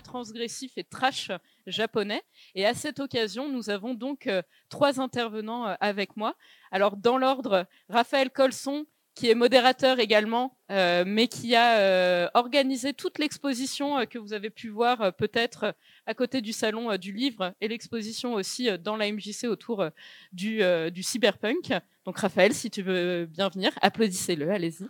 transgressif et trash japonais. Et à cette occasion, nous avons donc trois intervenants avec moi. Alors, dans l'ordre, Raphaël Colson, qui est modérateur également, euh, mais qui a euh, organisé toute l'exposition euh, que vous avez pu voir peut-être à côté du salon du livre et l'exposition aussi dans la MJC autour du, cyberpunk. Donc Raphaël, si tu veux bien venir, applaudissez-le, allez-y.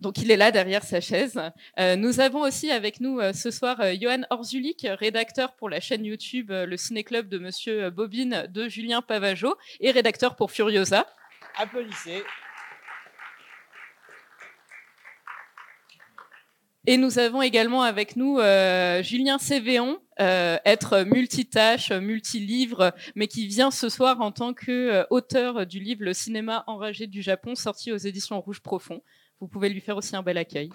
Donc il est là derrière sa chaise. Euh, nous avons aussi avec nous euh, ce soir euh, Johan Orzulik, rédacteur pour la chaîne YouTube Le Ciné Club de Monsieur Bobine de Julien Pavageau et rédacteur pour Furiosa. Applaudissez. Et nous avons également avec nous Julien Cévéon, être multitâche, multilivre, mais qui vient ce soir en tant qu'auteur du livre Le cinéma enragé du Japon, sorti aux éditions Rouge Profond. Vous pouvez lui faire aussi un bel accueil.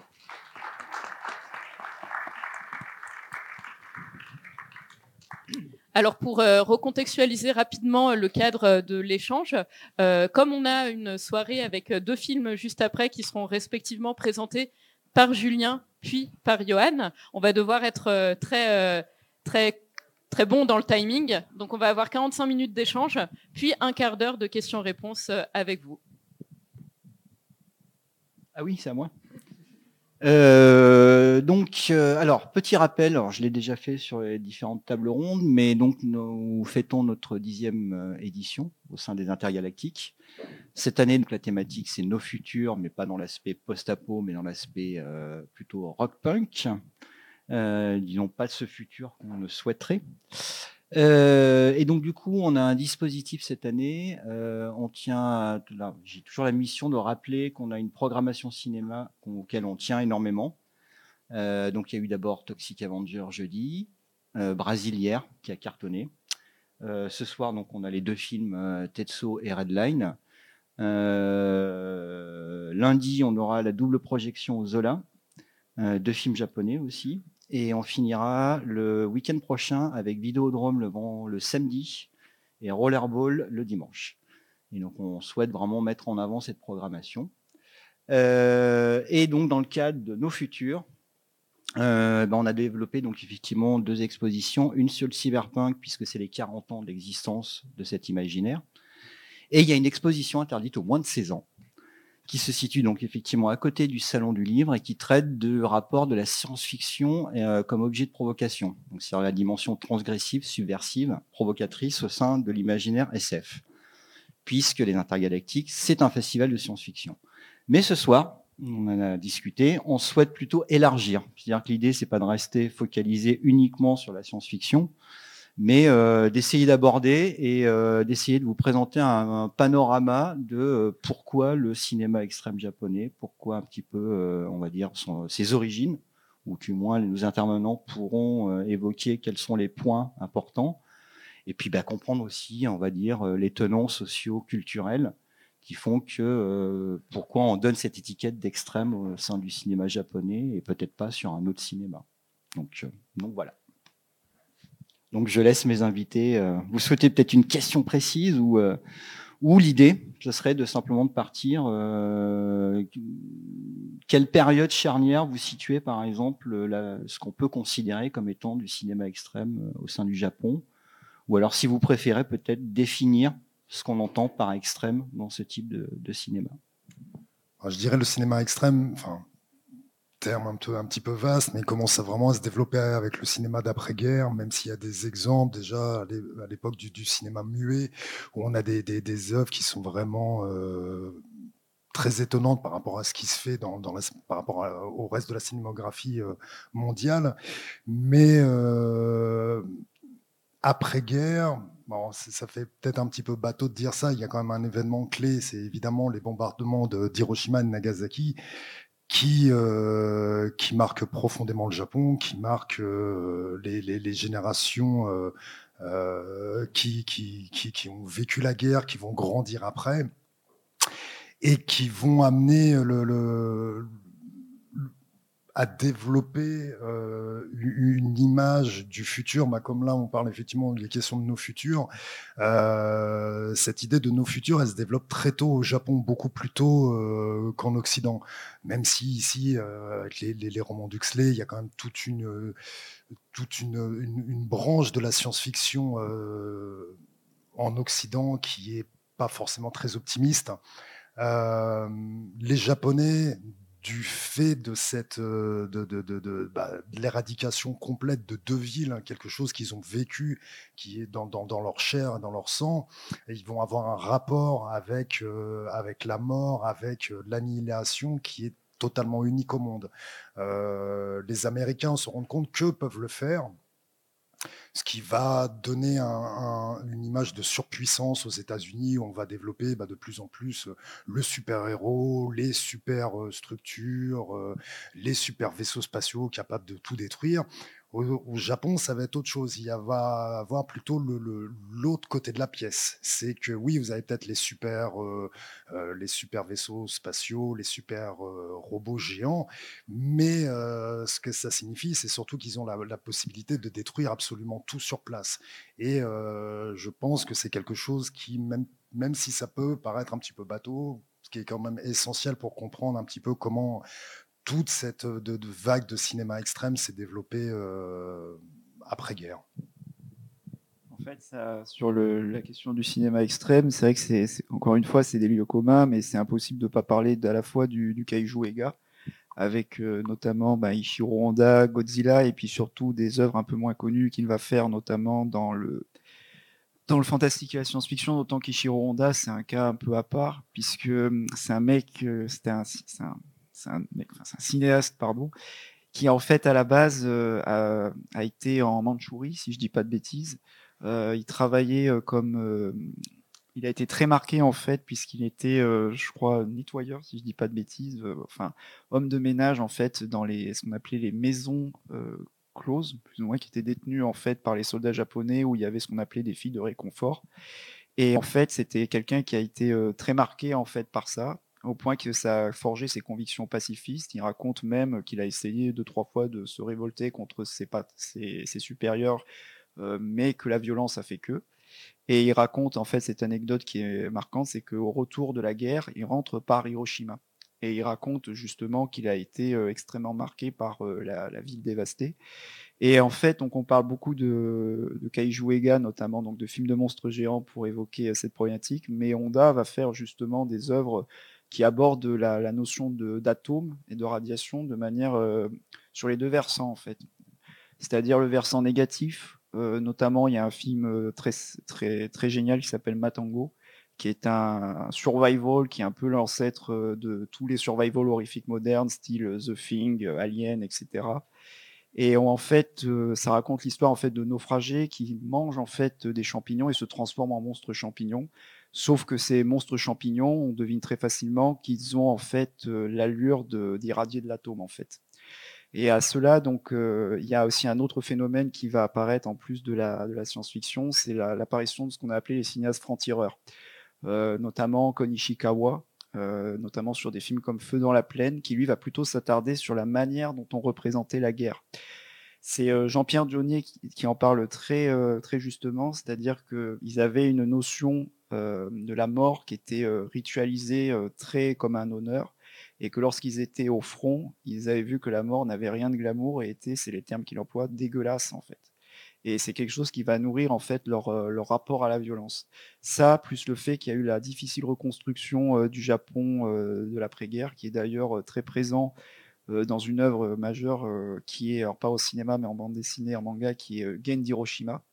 Alors pour euh, recontextualiser rapidement le cadre de l'échange, euh, comme on a une soirée avec deux films juste après qui seront respectivement présentés par Julien puis par Johan, on va devoir être euh, très très très bon dans le timing. Donc on va avoir 45 minutes d'échange, puis un quart d'heure de questions-réponses avec vous. Ah oui, c'est à moi. Euh, donc, euh, alors, petit rappel, je l'ai déjà fait sur les différentes tables rondes, mais donc nous fêtons notre dixième euh, édition au sein des intergalactiques. Cette année, donc, la thématique, c'est nos futurs, mais pas dans l'aspect post-apo, mais dans l'aspect plutôt rock-punk. Disons pas ce futur qu'on ne souhaiterait. Euh, et donc du coup, on a un dispositif cette année. Euh, on tient, j'ai toujours la mission de rappeler qu'on a une programmation cinéma auquel on tient énormément. Euh, donc il y a eu d'abord Toxic Avenger jeudi, Brasilière qui a cartonné. ce soir, donc on a les deux films Tetsuo et Redline. lundi, on aura la double projection au Zola, deux films japonais aussi. Et on finira le week-end prochain avec Vidéodrome le, samedi et Rollerball le dimanche. Et donc on souhaite vraiment mettre en avant cette programmation. Euh, et donc dans le cadre de nos futurs, euh, ben, on a développé donc effectivement deux expositions, une sur cyberpunk puisque c'est les 40 ans d'existence de cet imaginaire, et il y a une exposition interdite aux moins de 16 ans qui se situe donc effectivement à côté du Salon du Livre et qui traite de rapport de la science-fiction euh, comme objet de provocation. Donc c'est la dimension transgressive, subversive, provocatrice au sein de l'imaginaire SF. Puisque les Intergalactiques, c'est un festival de science-fiction. Mais ce soir, on en a discuté, on souhaite plutôt élargir. C'est-à-dire que l'idée, c'est pas de rester focalisé uniquement sur la science-fiction, mais euh, d'essayer d'aborder et euh, d'essayer de vous présenter un, panorama de euh, pourquoi le cinéma extrême japonais, pourquoi un petit peu, on va dire, ses origines, ou du moins nos intervenants pourront évoquer quels sont les points importants, et puis bah, comprendre aussi, on va dire, les tenants sociaux-culturels qui font que pourquoi on donne cette étiquette d'extrême au sein du cinéma japonais et peut-être pas sur un autre cinéma. Donc, donc voilà. Donc je laisse mes invités. Euh, vous souhaitez peut-être une question précise ou, euh, ou l'idée, ce serait de simplement de partir. Euh, quelle période charnière vous situez par exemple ce qu'on peut considérer comme étant du cinéma extrême au sein du Japon? Ou alors si vous préférez peut-être définir ce qu'on entend par extrême dans ce type de, de cinéma. Je dirais le cinéma extrême, enfin, terme un, peu, un petit peu vaste, mais il commence vraiment à se développer avec le cinéma d'après-guerre, même s'il y a des exemples déjà à l'époque du, cinéma muet, où on a des, œuvres qui sont vraiment euh, très étonnantes par rapport à ce qui se fait dans, par rapport au reste de la cinématographie euh, mondiale. Mais euh, après-guerre, Bon, ça fait peut-être un petit peu bateau de dire ça. Il y a quand même un événement clé, c'est évidemment les bombardements d'Hiroshima et de Nagasaki, qui, euh, qui marque profondément le Japon, qui marque euh, les, les, les, générations euh, euh qui, qui, qui, qui, ont vécu la guerre, qui vont grandir après, et qui vont amener le, le à développer euh, une image du futur. Bah, comme là, on parle effectivement des questions de nos futurs. Euh, cette idée de nos futurs, elle se développe très tôt au Japon, beaucoup plus tôt euh, qu'en Occident. Même si ici, avec les, romans d'Huxley, il y a quand même toute une, toute une, une branche de la science-fiction en Occident qui est pas forcément très optimiste. les Japonais du fait de cette euh, de, bah, l'éradication complète de deux villes, hein, quelque chose qu'ils ont vécu, qui est dans, leur chair, dans leur sang, ils vont avoir un rapport avec, euh, avec la mort, avec euh, l'annihilation qui est totalement unique au monde. les Américains se rendent compte qu'eux peuvent le faire ce qui va donner une image de surpuissance aux États-Unis où on va développer bah, de plus en plus euh, le super-héros, les super euh, euh, les super vaisseaux spatiaux capables de tout détruire. Au, Japon, ça va être autre chose. Il va avoir plutôt l'autre côté de la pièce. C'est que oui, vous avez peut-être les super, euh, euh, les super vaisseaux spatiaux, les super euh, robots géants, mais ce que ça signifie, c'est surtout qu'ils ont la, possibilité de détruire absolument tout sur place. Et je pense que c'est quelque chose qui, même, même si ça peut paraître un petit peu bateau, ce qui est quand même essentiel pour comprendre un petit peu comment toute cette euh, vague de cinéma extrême s'est développée euh, après-guerre. En fait, sur la question du cinéma extrême, c'est vrai que c'est encore une fois c'est des lieux communs, mais c'est impossible de ne pas parler à la fois du, kaiju Ega, avec euh, notamment bah, Ishiro Honda, Godzilla, et puis surtout des œuvres un peu moins connues qu'il va faire, notamment dans le dans le fantastique et la science-fiction, d'autant qu'Ishiro Honda, c'est un cas un peu à part, puisque hum, c'est un mec, c'était un, c'est un, cinéaste, pardon, qui en fait à la base euh, a, été en Mandchourie, si je dis pas de bêtises. Euh, il travaillait euh, comme, il a été très marqué en fait puisqu'il était, je crois, nettoyeur, si je dis pas de bêtises, enfin homme de ménage en fait dans les, ce qu'on appelait les maisons closes, plus ou moins, qui étaient détenues en fait par les soldats japonais où il y avait ce qu'on appelait des filles de réconfort. Et en fait, c'était quelqu'un qui a été très marqué en fait par ça au point que ça a forgé ses convictions pacifistes. Il raconte même qu'il a essayé deux, trois fois de se révolter contre ses, supérieurs, euh, mais que la violence a fait que. Et il raconte en fait cette anecdote qui est marquante, c'est qu'au retour de la guerre, il rentre par Hiroshima. Et il raconte justement qu'il a été euh, extrêmement marqué par euh, la, ville dévastée. Et en fait, on parle beaucoup de, de Kaiju Ega, notamment donc de films de monstres géants pour évoquer cette problématique, mais Honda va faire justement des œuvres qui aborde la, notion d'atome et de radiation de manière euh, sur les deux versants en fait. C'est-à-dire le versant négatif, euh, notamment il y a un film euh, très, très, très génial qui s'appelle Matango, qui est un, survival, qui est un peu l'ancêtre de tous les survival horrifiques modernes, style The Thing, Alien, etc. Et en fait, ça raconte l'histoire en fait de naufragés qui mangent en fait des champignons et se transforment en monstres champignons. Sauf que ces monstres champignons, on devine très facilement qu'ils ont en fait euh, l'allure d'irradier de, l'atome en fait. Et à cela, donc, euh, il y a aussi un autre phénomène qui va apparaître en plus de la, science-fiction, c'est l'apparition de ce qu'on a appelé les cinéastes francs-tireurs, euh, notamment Konishikawa, notamment sur des films comme Feu dans la plaine, qui lui va plutôt s'attarder sur la manière dont on représentait la guerre. C'est Jean-Pierre Dionnier qui, en parle très, très justement, c'est-à-dire qu'ils avaient une notion euh, de la mort qui était euh, ritualisée euh, très comme un honneur, et que lorsqu'ils étaient au front, ils avaient vu que la mort n'avait rien de glamour et était, c'est les termes qu'il emploie, dégueulasse en fait. Et c'est quelque chose qui va nourrir en fait leur, rapport à la violence. Ça, plus le fait qu'il y a eu la difficile reconstruction du Japon de l'après-guerre, qui est d'ailleurs très présent dans une œuvre majeure qui est, alors pas au cinéma, mais en bande dessinée, en manga, qui est Gen d'Hiroshima,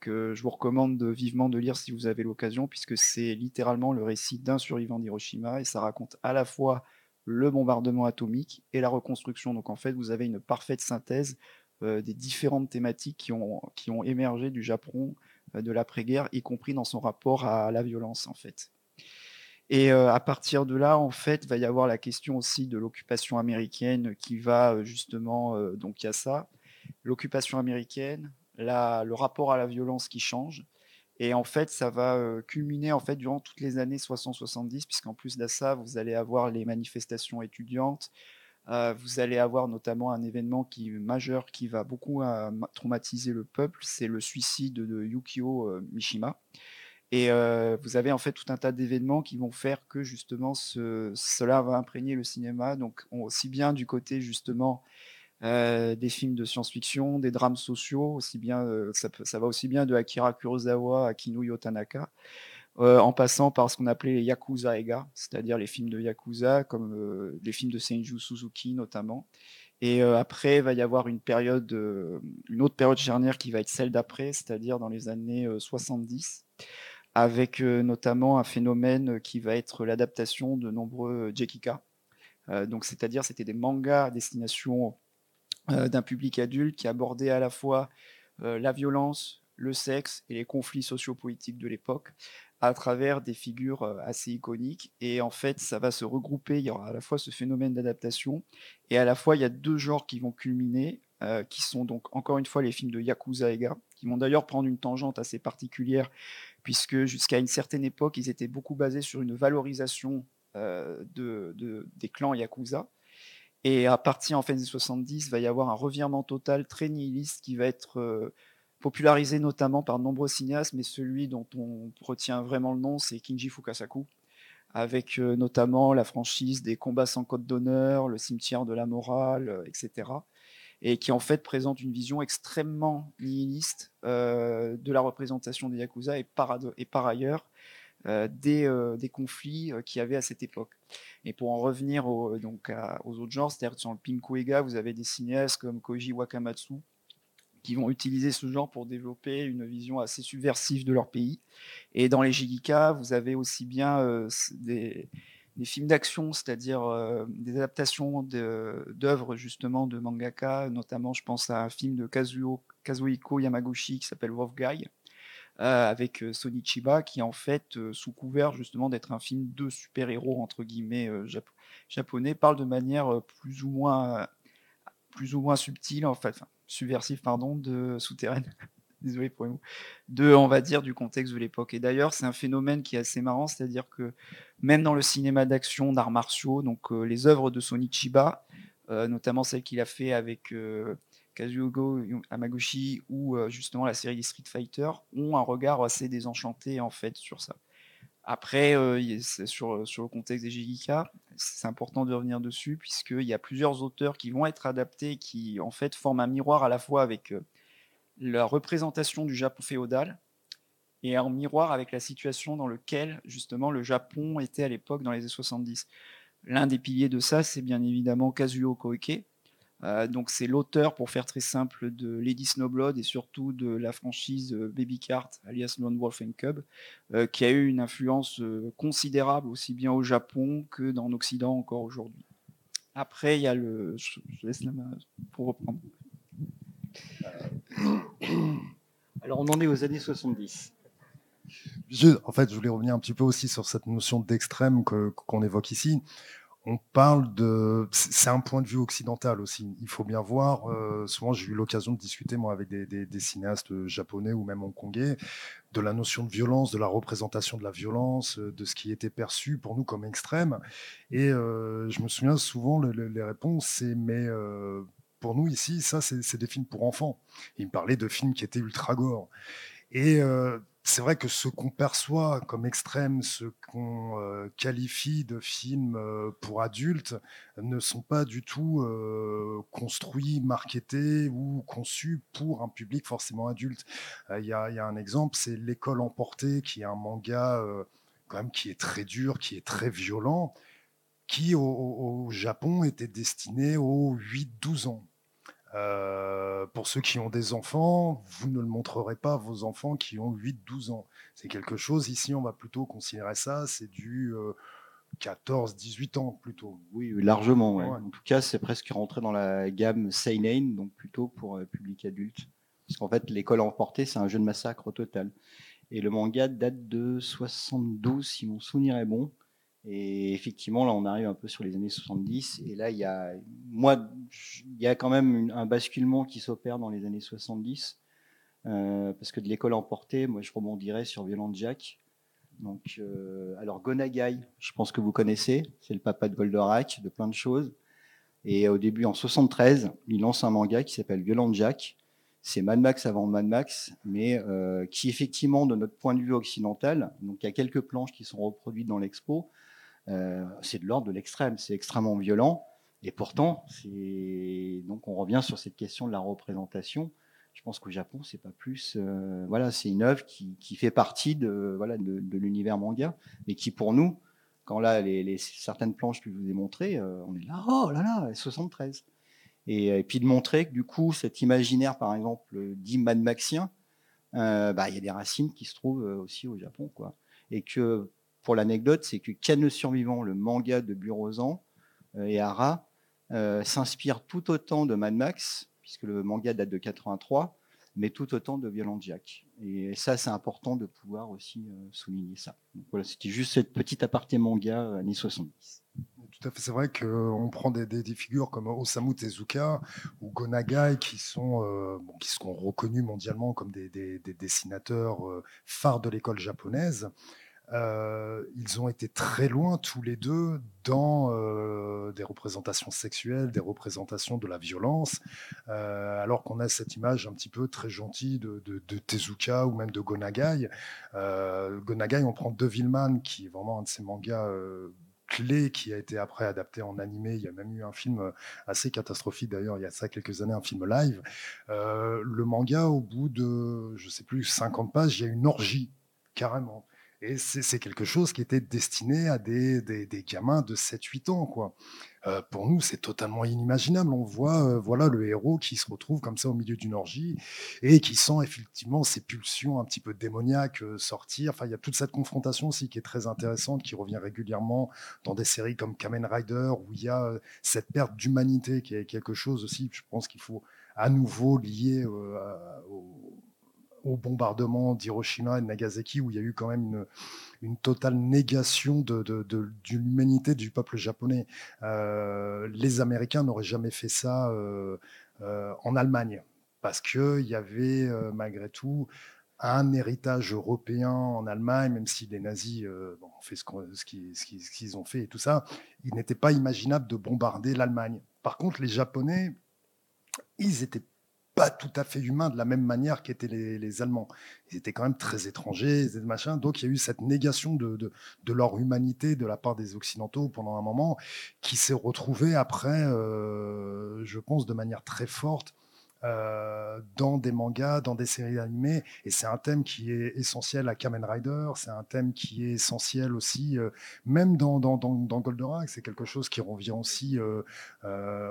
que je vous recommande vivement de lire si vous avez l'occasion, puisque c'est littéralement le récit d'un survivant d'Hiroshima, et ça raconte à la fois le bombardement atomique et la reconstruction. Donc en fait, vous avez une parfaite synthèse euh, des différentes thématiques qui ont, émergé du Japon euh, de l'après-guerre, y compris dans son rapport à la violence en fait. Et euh, à partir de là, en fait, va y avoir la question aussi de l'occupation américaine qui va justement, donc il y a ça, l'occupation américaine, le rapport à la violence qui change. Et en fait, ça va euh, culminer en fait durant toutes les années 60-70, puisqu'en plus de ça, vous allez avoir les manifestations étudiantes, Euh, vous allez avoir notamment un événement qui, majeur qui va beaucoup euh, traumatiser le peuple, c'est le suicide de Yukio Mishima. Et vous avez en fait tout un tas d'événements qui vont faire que justement cela va imprégner le cinéma, donc aussi bien du côté justement des films de science-fiction, des drames sociaux, aussi bien, ça, ça, va aussi bien de Akira Kurosawa à Kinuyo Tanaka, euh, en passant par ce qu'on appelait les Yakuza Ega, c'est-à-dire les films de Yakuza, comme euh, les films de Senju Suzuki notamment. Et euh, après, il va y avoir une période, une autre période charnière qui va être celle d'après, c'est-à-dire dans les années 70, avec notamment un phénomène qui va être l'adaptation de nombreux Jekika. donc, c'est-à-dire, c'était des mangas à destination d'un public adulte qui abordaient à la fois la violence, le sexe et les conflits sociopolitiques de l'époque, à travers des figures assez iconiques. Et en fait, ça va se regrouper. Il y aura à la fois ce phénomène d'adaptation et à la fois, il y a deux genres qui vont culminer, qui sont donc encore une fois les films de Yakuza Ega, qui vont d'ailleurs prendre une tangente assez particulière, puisque jusqu'à une certaine époque, ils étaient beaucoup basés sur une valorisation de, des clans Yakuza. Et à partir en fait des 70, il va y avoir un revirement total très nihiliste qui va être popularisé notamment par de nombreux cinéastes, mais celui dont on retient vraiment le nom, c'est Kinji Fukasaku, avec euh, notamment la franchise des combats sans code d'honneur, le cimetière de la morale, euh, etc. Et qui en fait présente une vision extrêmement nihiliste euh, de la représentation des Yakuza et par ailleurs des, des, conflits qu'il y avait à cette époque. Et pour en revenir aux autres genres, c'est-à-dire sur le Pinkuega, vous avez des cinéastes comme Koji Wakamatsu, qui vont utiliser ce genre pour développer une vision assez subversive de leur pays. Et dans les Jigika, vous avez aussi bien euh, des, films d'action, c'est-à-dire euh, des adaptations d'œuvres justement de mangaka, notamment je pense à un film de Kazuo, Kazuhiko Yamaguchi qui s'appelle Wolf Guy, euh, avec Sony Chiba, qui en fait, sous couvert justement d'être un film de super-héros, entre guillemets, japonais, parle de manière plus ou moins, plus ou moins subtile, en fait, subversif, pardon, de souterraine. Désolé pour mots. De, on va dire, du contexte de l'époque. Et d'ailleurs, c'est un phénomène qui est assez marrant, c'est-à-dire que même dans le cinéma d'action, d'arts martiaux, donc euh, les œuvres de Sonichiba, euh, notamment celles qu'il a fait avec euh, Kazuogo Amaguchi ou justement la série Street Fighter, ont un regard assez désenchanté en fait sur ça. Après, sur, sur le contexte des Jigika, c'est important de revenir dessus, puisqu'il y a plusieurs auteurs qui vont être adaptés, qui en fait forment un miroir à la fois avec la représentation du Japon féodal et un miroir avec la situation dans laquelle justement le Japon était à l'époque dans les années 70. L'un des piliers de ça, c'est bien évidemment Kazuo Koike, euh, donc c'est l'auteur, pour faire très simple, de Lady Snowblood et surtout de la franchise euh, Baby Cart, alias Lone Wolf and Cub, euh, qui a eu une influence considérable aussi bien au Japon que dans l'Occident encore aujourd'hui. Après, il y a le... Je, laisse la main pour reprendre. Alors on en est aux années 70. en fait, je voulais revenir un petit peu aussi sur cette notion d'extrême qu'on évoque ici on parle de. C'est un point de vue occidental aussi. Il faut bien voir. Euh, souvent, j'ai eu l'occasion de discuter, moi, avec des, cinéastes japonais ou même hongkongais, de la notion de violence, de la représentation de la violence, euh, de ce qui était perçu pour nous comme extrême. Et euh, je me souviens souvent, les réponses, c'est mais. pour nous ici, ça, c'est des films pour enfants. il me parlait de films qui étaient ultra gore. Et c'est vrai que ce qu'on perçoit comme extrême, ce qu'on euh, qualifie de films euh, pour adultes, ne sont pas du tout euh, construits, marketés ou conçus pour un public forcément adulte. Il y, a un exemple, c'est L'école emportée, qui est un manga quand même qui est très dur, qui est très violent, qui au, au Japon était destiné aux 8-12 ans. Euh, pour ceux qui ont des enfants, vous ne le montrerez pas à vos enfants qui ont 8-12 ans. C'est quelque chose, ici, on va plutôt considérer ça, c'est du 14-18 euh, ans plutôt. Oui, largement. En tout cas, c'est presque rentré dans la gamme seinen, donc plutôt pour euh, public adulte. Parce qu'en fait, l'école emportée, c'est un jeu de massacre au total. Et le manga date de 72, si mon souvenir est bon. Et effectivement, là, on arrive un peu sur les années 70. Et là, il y a, moi, il y a quand même un basculement qui s'opère dans les années 70. Euh, parce que de l'école emportée, moi, je rebondirais sur Violent Jack. Donc, euh, alors, Gonagai, je pense que vous connaissez. C'est le papa de Goldorak, de plein de choses. Et au début, en 73, il lance un manga qui s'appelle Violent Jack. C'est Mad Max avant Mad Max, mais euh, qui effectivement, de notre point de vue occidental, donc il y a quelques planches qui sont reproduites dans l'expo, euh, c'est de l'ordre de l'extrême, c'est extrêmement violent. Et pourtant, donc on revient sur cette question de la représentation. Je pense qu'au Japon, c'est pas plus. Euh, voilà, c'est une œuvre qui, fait partie de voilà de, l'univers manga, mais qui pour nous, quand là les, certaines planches que je vous ai montrées, euh, on est là, oh là là, 73. Et, et, puis de montrer que du coup, cet imaginaire, par exemple, dit Maxien, euh, bah, il y a des racines qui se trouvent aussi au Japon, quoi. Et que pour l'anecdote, c'est que Canne survivant, le manga de Burosan et Hara, euh, s'inspire tout autant de Mad Max, puisque le manga date de 83, mais tout autant de Violent Jack. Et ça, c'est important de pouvoir aussi euh, souligner ça. Voilà, c'était juste cette petite aparté manga euh, années 70. Tout à fait, c'est vrai qu'on prend des, figures comme Osamu Tezuka ou Gonagai qui sont, euh, qui sont reconnus mondialement comme des dessinateurs phares de l'école japonaise. Euh, ils ont été très loin tous les deux dans euh, des représentations sexuelles, des représentations de la violence, euh, alors qu'on a cette image un petit peu très gentille de, Tezuka ou même de Gonagai. Gonagai, on prend Devilman, qui est vraiment un de ces mangas clés qui a été après adapté en animé. Il y a même eu un film assez catastrophique d'ailleurs, il y a ça quelques années, un film live. le manga, au bout de, je sais plus, 50 pages, il y a une orgie, carrément. Et c'est quelque chose qui était destiné à des, des, des gamins de 7-8 ans. Quoi. Euh, pour nous, c'est totalement inimaginable. On voit euh, voilà, le héros qui se retrouve comme ça au milieu d'une orgie et qui sent effectivement ses pulsions un petit peu démoniaques euh, sortir. Enfin, il y a toute cette confrontation aussi qui est très intéressante, qui revient régulièrement dans des séries comme Kamen Rider, où il y a euh, cette perte d'humanité qui est quelque chose aussi, je pense qu'il faut à nouveau lier euh, au au bombardement d'Hiroshima et de Nagasaki, où il y a eu quand même une, totale négation de, l'humanité du peuple japonais. Euh, les Américains n'auraient jamais fait ça euh, euh, en Allemagne, parce qu'il y avait malgré tout un héritage européen en Allemagne, même si les nazis ont fait ce qu'ils ont fait et tout ça, il n'était pas imaginable de bombarder l'Allemagne. Par contre, les Japonais, ils étaient pas tout à fait humains de la même manière qu'étaient les, Allemands. Ils étaient quand même très étrangers, machin. Donc il y a eu cette négation de, leur humanité de la part des Occidentaux pendant un moment, qui s'est retrouvée après, euh, je pense, de manière très forte euh, dans des mangas, dans des séries animées. Et c'est un thème qui est essentiel à Kamen Rider, c'est un thème qui est essentiel aussi, euh, même dans, dans, Goldorak, c'est quelque chose qui revient aussi euh,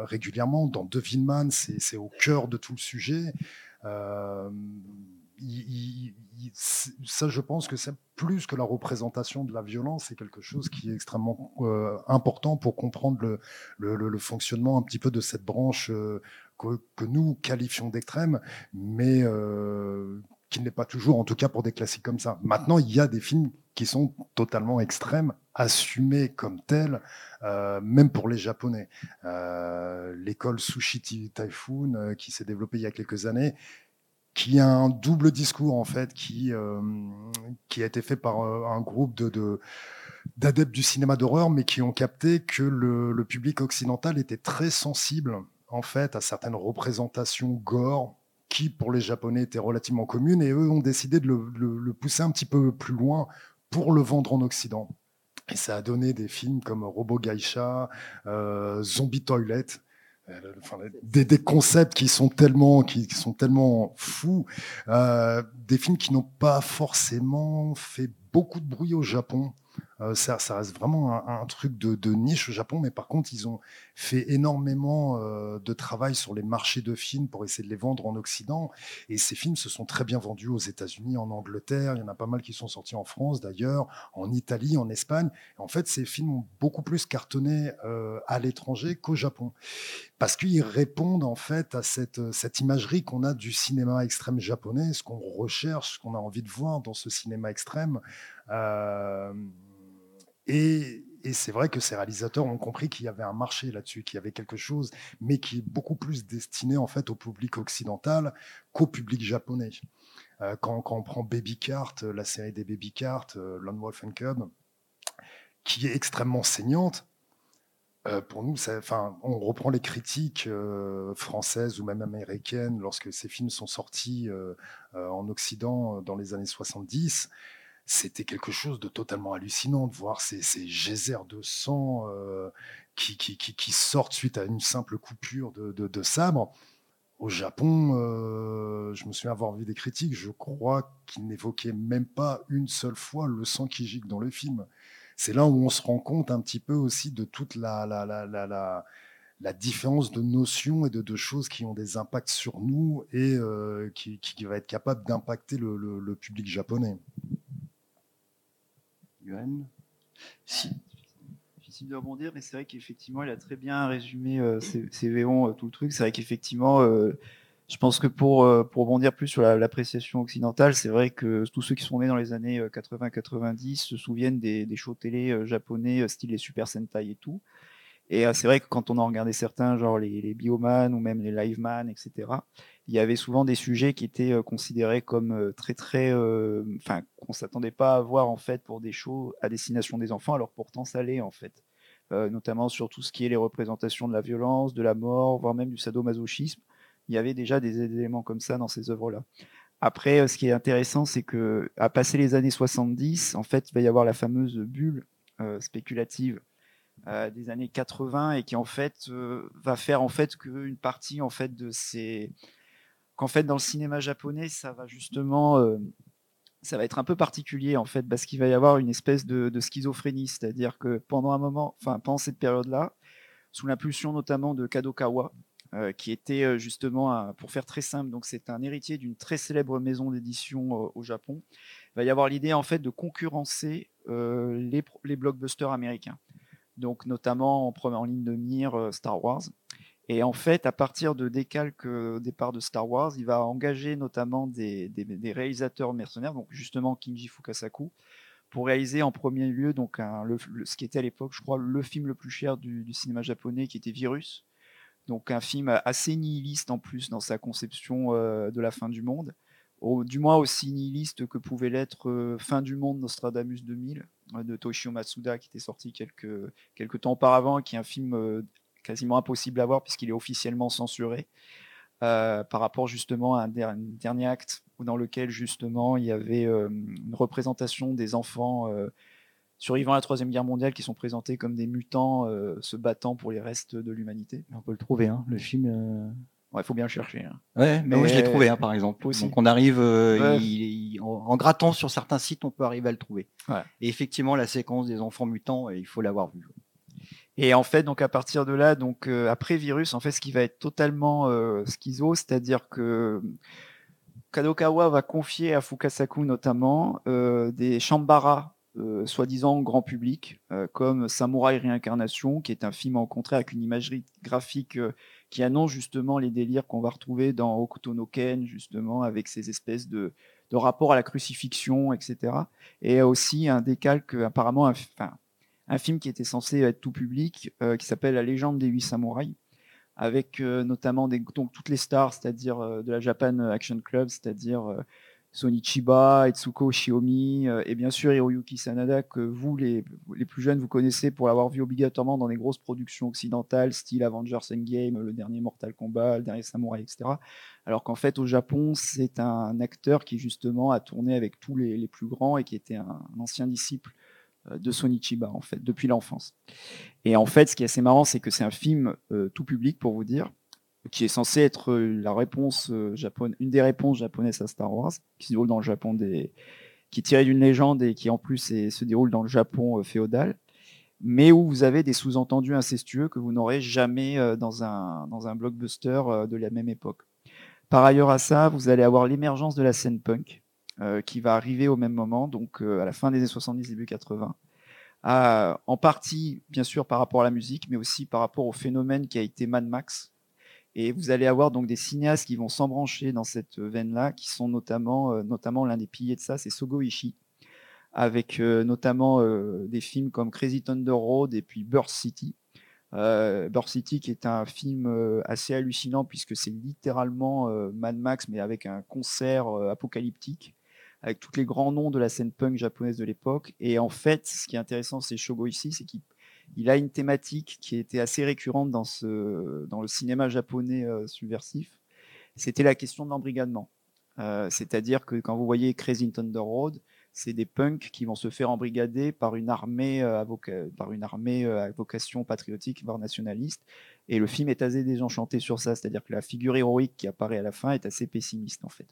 régulièrement. Dans Devilman, c'est au cœur de tout le sujet. Ça, je pense que c'est plus que la représentation de la violence, c'est quelque chose qui est extrêmement important pour comprendre le, fonctionnement un petit peu de cette branche que, nous qualifions d'extrême, mais euh, qui n'est pas toujours, en tout cas pour des classiques comme ça. Maintenant, il y a des films qui sont totalement extrêmes, assumés comme tels, euh, même pour les Japonais. Euh, L'école Sushi Typhoon, qui s'est développée il y a quelques années, qui a un double discours en fait, qui, a été fait par un groupe de, de d'adeptes du cinéma d'horreur, mais qui ont capté que le, public occidental était très sensible en fait à certaines représentations gore qui pour les Japonais étaient relativement communes, et eux ont décidé de le, pousser un petit peu plus loin pour le vendre en Occident. Et ça a donné des films comme Robo Geisha, euh, Zombie Toilet, Enfin, des, concepts qui sont tellement, qui sont tellement fous, euh, des films qui n'ont pas forcément fait beaucoup de bruit au Japon. Euh, ça, reste vraiment un, truc de, niche au Japon, mais par contre, ils ont fait énormément euh, de travail sur les marchés de films pour essayer de les vendre en Occident. Et ces films se sont très bien vendus aux États-Unis, en Angleterre. Il y en a pas mal qui sont sortis en France, d'ailleurs, en Italie, en Espagne. Et en fait, ces films ont beaucoup plus cartonné euh, à l'étranger qu'au Japon, parce qu'ils répondent en fait à cette, imagerie qu'on a du cinéma extrême japonais, ce qu'on recherche, ce qu'on a envie de voir dans ce cinéma extrême. Et, c'est vrai que ces réalisateurs ont compris qu'il y avait un marché là-dessus, qu'il y avait quelque chose, mais qui est beaucoup plus destiné en fait au public occidental qu'au public japonais. Euh, quand, on prend Baby Cart, la série des Baby Cart, euh, Lone Wolf and Cub, qui est extrêmement saignante, euh, pour nous, enfin, on reprend les critiques euh, françaises ou même américaines lorsque ces films sont sortis euh, en Occident dans les années 70. C'était quelque chose de totalement hallucinant de voir ces, geysers de sang qui, qui, sortent suite à une simple coupure de, sabre. Au Japon, je me souviens avoir vu des critiques, je crois qu'ils n'évoquaient même pas une seule fois le sang qui gicle dans le film c'est là où on se rend compte un petit peu aussi de toute la, différence de notions et de, choses qui ont des impacts sur nous et euh, qui, qui, va être capable d'impacter le, public japonais. Yuan si. Difficile de rebondir, mais c'est vrai qu'effectivement, il a très bien résumé euh, ces, Véons, euh, tout le truc. C'est vrai qu'effectivement, je pense que pour, euh, pour rebondir plus sur l'appréciation occidentale, c'est vrai que tous ceux qui sont nés dans les années 80-90 euh, se souviennent des, des, shows télé euh, japonais, style les Super Sentai et tout. Et c'est vrai que quand on en regardait certains, genre les, les Bioman ou même les Liveman, etc., il y avait souvent des sujets qui étaient considérés comme très très, enfin qu'on s'attendait pas à voir en fait pour des shows à destination des enfants, alors pourtant ça l'est en fait, notamment sur tout ce qui est les représentations de la violence, de la mort, voire même du sadomasochisme il y avait déjà des éléments comme ça dans ces œuvres-là. Après, euh, ce qui est intéressant, c'est que à passer les années 70, en fait, il va y avoir la fameuse bulle euh, spéculative euh, des années 80 et qui en fait va faire en fait qu'une partie en fait de ces qu'en fait dans le cinéma japonais, ça va justement ça va être un peu particulier en fait parce qu'il va y avoir une espèce de, schizophrénie, c'est-à-dire que pendant un moment, pendant cette période-là, sous l'impulsion notamment de Kadokawa, euh, qui était euh, justement, pour faire très simple, donc c'est un héritier d'une très célèbre maison d'édition euh, au Japon. Va y avoir l'idée en fait de concurrencer les, blockbusters américains, donc notamment en, ligne de mire Star Wars. Et en fait, à partir de décalques au départ de Star Wars, il va engager notamment des, réalisateurs mercenaires, donc justement Kinji Fukasaku, pour réaliser en premier lieu donc ce qui était à l'époque, je crois, le film le plus cher du, cinéma japonais, qui était Virus, donc un film assez nihiliste en plus dans sa conception euh, de la fin du monde, du moins aussi nihiliste que pouvait l'être euh, Fin du monde Nostradamus 2000 euh, de Toshio Matsuda qui était sorti quelques, temps auparavant, qui est un film quasiment impossible à voir puisqu'il est officiellement censuré. par rapport justement à un, dernier acte dans lequel justement il y avait une représentation des enfants survivants à la Troisième Guerre mondiale qui sont présentés comme des mutants euh, se battant pour les restes de l'humanité. On peut le trouver, hein, le film. Euh. Ouais, il faut bien le chercher. Hein. Ouais, mais moi je l'ai trouvé, hein, par exemple. Donc on arrive, euh, en, grattant sur certains sites, on peut arriver à le trouver. Et effectivement, la séquence des enfants mutants, il faut l'avoir vu. Et en fait, donc à partir de là, donc après virus, en fait, ce qui va être totalement schizo, c'est-à-dire que Kadokawa va confier à Fukasaku notamment des Shambara euh, soi-disant grand public, euh, comme Samouraï Réincarnation, qui est un film rencontré avec une imagerie graphique euh, qui annonce justement les délires qu'on va retrouver dans Hokuto no Ken, justement, avec ces espèces de, rapports à la crucifixion, etc. Et aussi un décalque, apparemment, un, un film qui était censé être tout public, qui s'appelle La légende des huit samouraïs, avec notamment donc, toutes les stars, c'est-à-dire de la Japan Action Club, c'est-à-dire Sonichiba, Etsuko Shiomi euh, et bien sûr Hiroyuki Sanada que vous, les, plus jeunes, vous connaissez pour l'avoir vu obligatoirement dans des grosses productions occidentales, style Avengers Endgame, le dernier Mortal Kombat, le dernier Samurai, etc. Alors qu'en fait, au Japon, c'est un acteur qui justement a tourné avec tous les, les plus grands et qui était un, ancien disciple euh, de Sonichiba, en fait, depuis l'enfance. Et en fait, ce qui est assez marrant, c'est que c'est un film euh, tout public, pour vous dire, qui est censé être euh, la réponse euh, une des réponses japonaises à Star Wars, qui se déroule dans le Japon des, qui est tiré d'une légende et qui en plus se déroule dans le Japon euh, féodal, mais où vous avez des sous-entendus incestueux que vous n'aurez jamais dans un, dans un blockbuster de la même époque. Par ailleurs à ça, vous allez avoir l'émergence de la scène punk, qui va arriver au même moment, donc à la fin des années 70, début 80. en partie, bien sûr, par rapport à la musique, mais aussi par rapport au phénomène qui a été Mad Max, et vous allez avoir donc des cinéastes qui vont s'embrancher dans cette veine-là, qui sont notamment, euh, notamment l'un des piliers de ça, c'est Sogo Ishii, avec euh, notamment euh, des films comme Crazy Thunder Road et puis Burst City. Burst City qui est un film assez hallucinant puisque c'est littéralement Mad Max mais avec un concert apocalyptique avec tous les grands noms de la scène punk japonaise de l'époque. Et en fait, ce qui est intéressant, c'est Shogo Ishii, c'est qu'il il a une thématique qui était assez récurrente dans, ce, dans le cinéma japonais subversif. C'était la question de l'embrigadement. C'est-à-dire que quand vous voyez Crazy Thunder Road, c'est des punks qui vont se faire embrigader par une armée, armée à vocation patriotique, voire nationaliste. Et le film est assez désenchanté sur ça, c'est-à-dire que la figure héroïque qui apparaît à la fin est assez pessimiste en fait.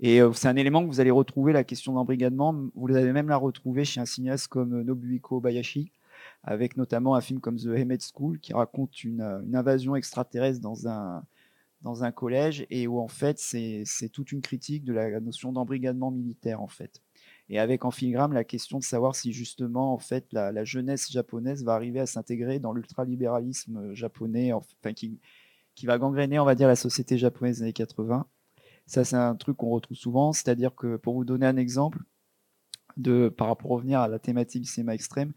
Et euh, c'est un élément que vous allez retrouver, la question d'embrigadement. Vous allez même la retrouver chez un cinéaste comme euh, Nobuhiko Bayashi, avec notamment un film comme The Hemet School, qui raconte une, euh, invasion extraterrestre dans un, dans un collège, et où en fait c'est toute une critique de la notion d'embrigadement militaire en fait. Et avec en filigrane la question de savoir si justement en fait la, la jeunesse japonaise va arriver à s'intégrer dans l'ultralibéralisme japonais, enfin qui, qui va gangréner on va dire la société japonaise des années 80 ça, c'est un truc qu'on retrouve souvent. C'est-à-dire que, pour vous donner un exemple, de, par rapport à revenir à la thématique du cinéma extrême,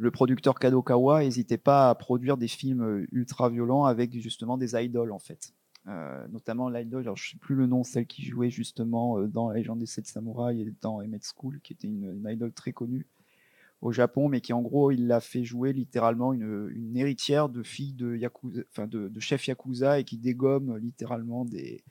le producteur Kadokawa n'hésitait pas à produire des films euh, ultra violents avec justement des idoles en fait. Euh, notamment l'idole, je ne sais plus le nom, celle qui jouait justement euh, dans La légende des sept samouraïs et dans Emmett School, qui était une, idole très connue au Japon, mais qui en gros, il l'a fait jouer littéralement une, héritière de fille de, yakuza, enfin de, chef yakuza et qui dégomme littéralement des,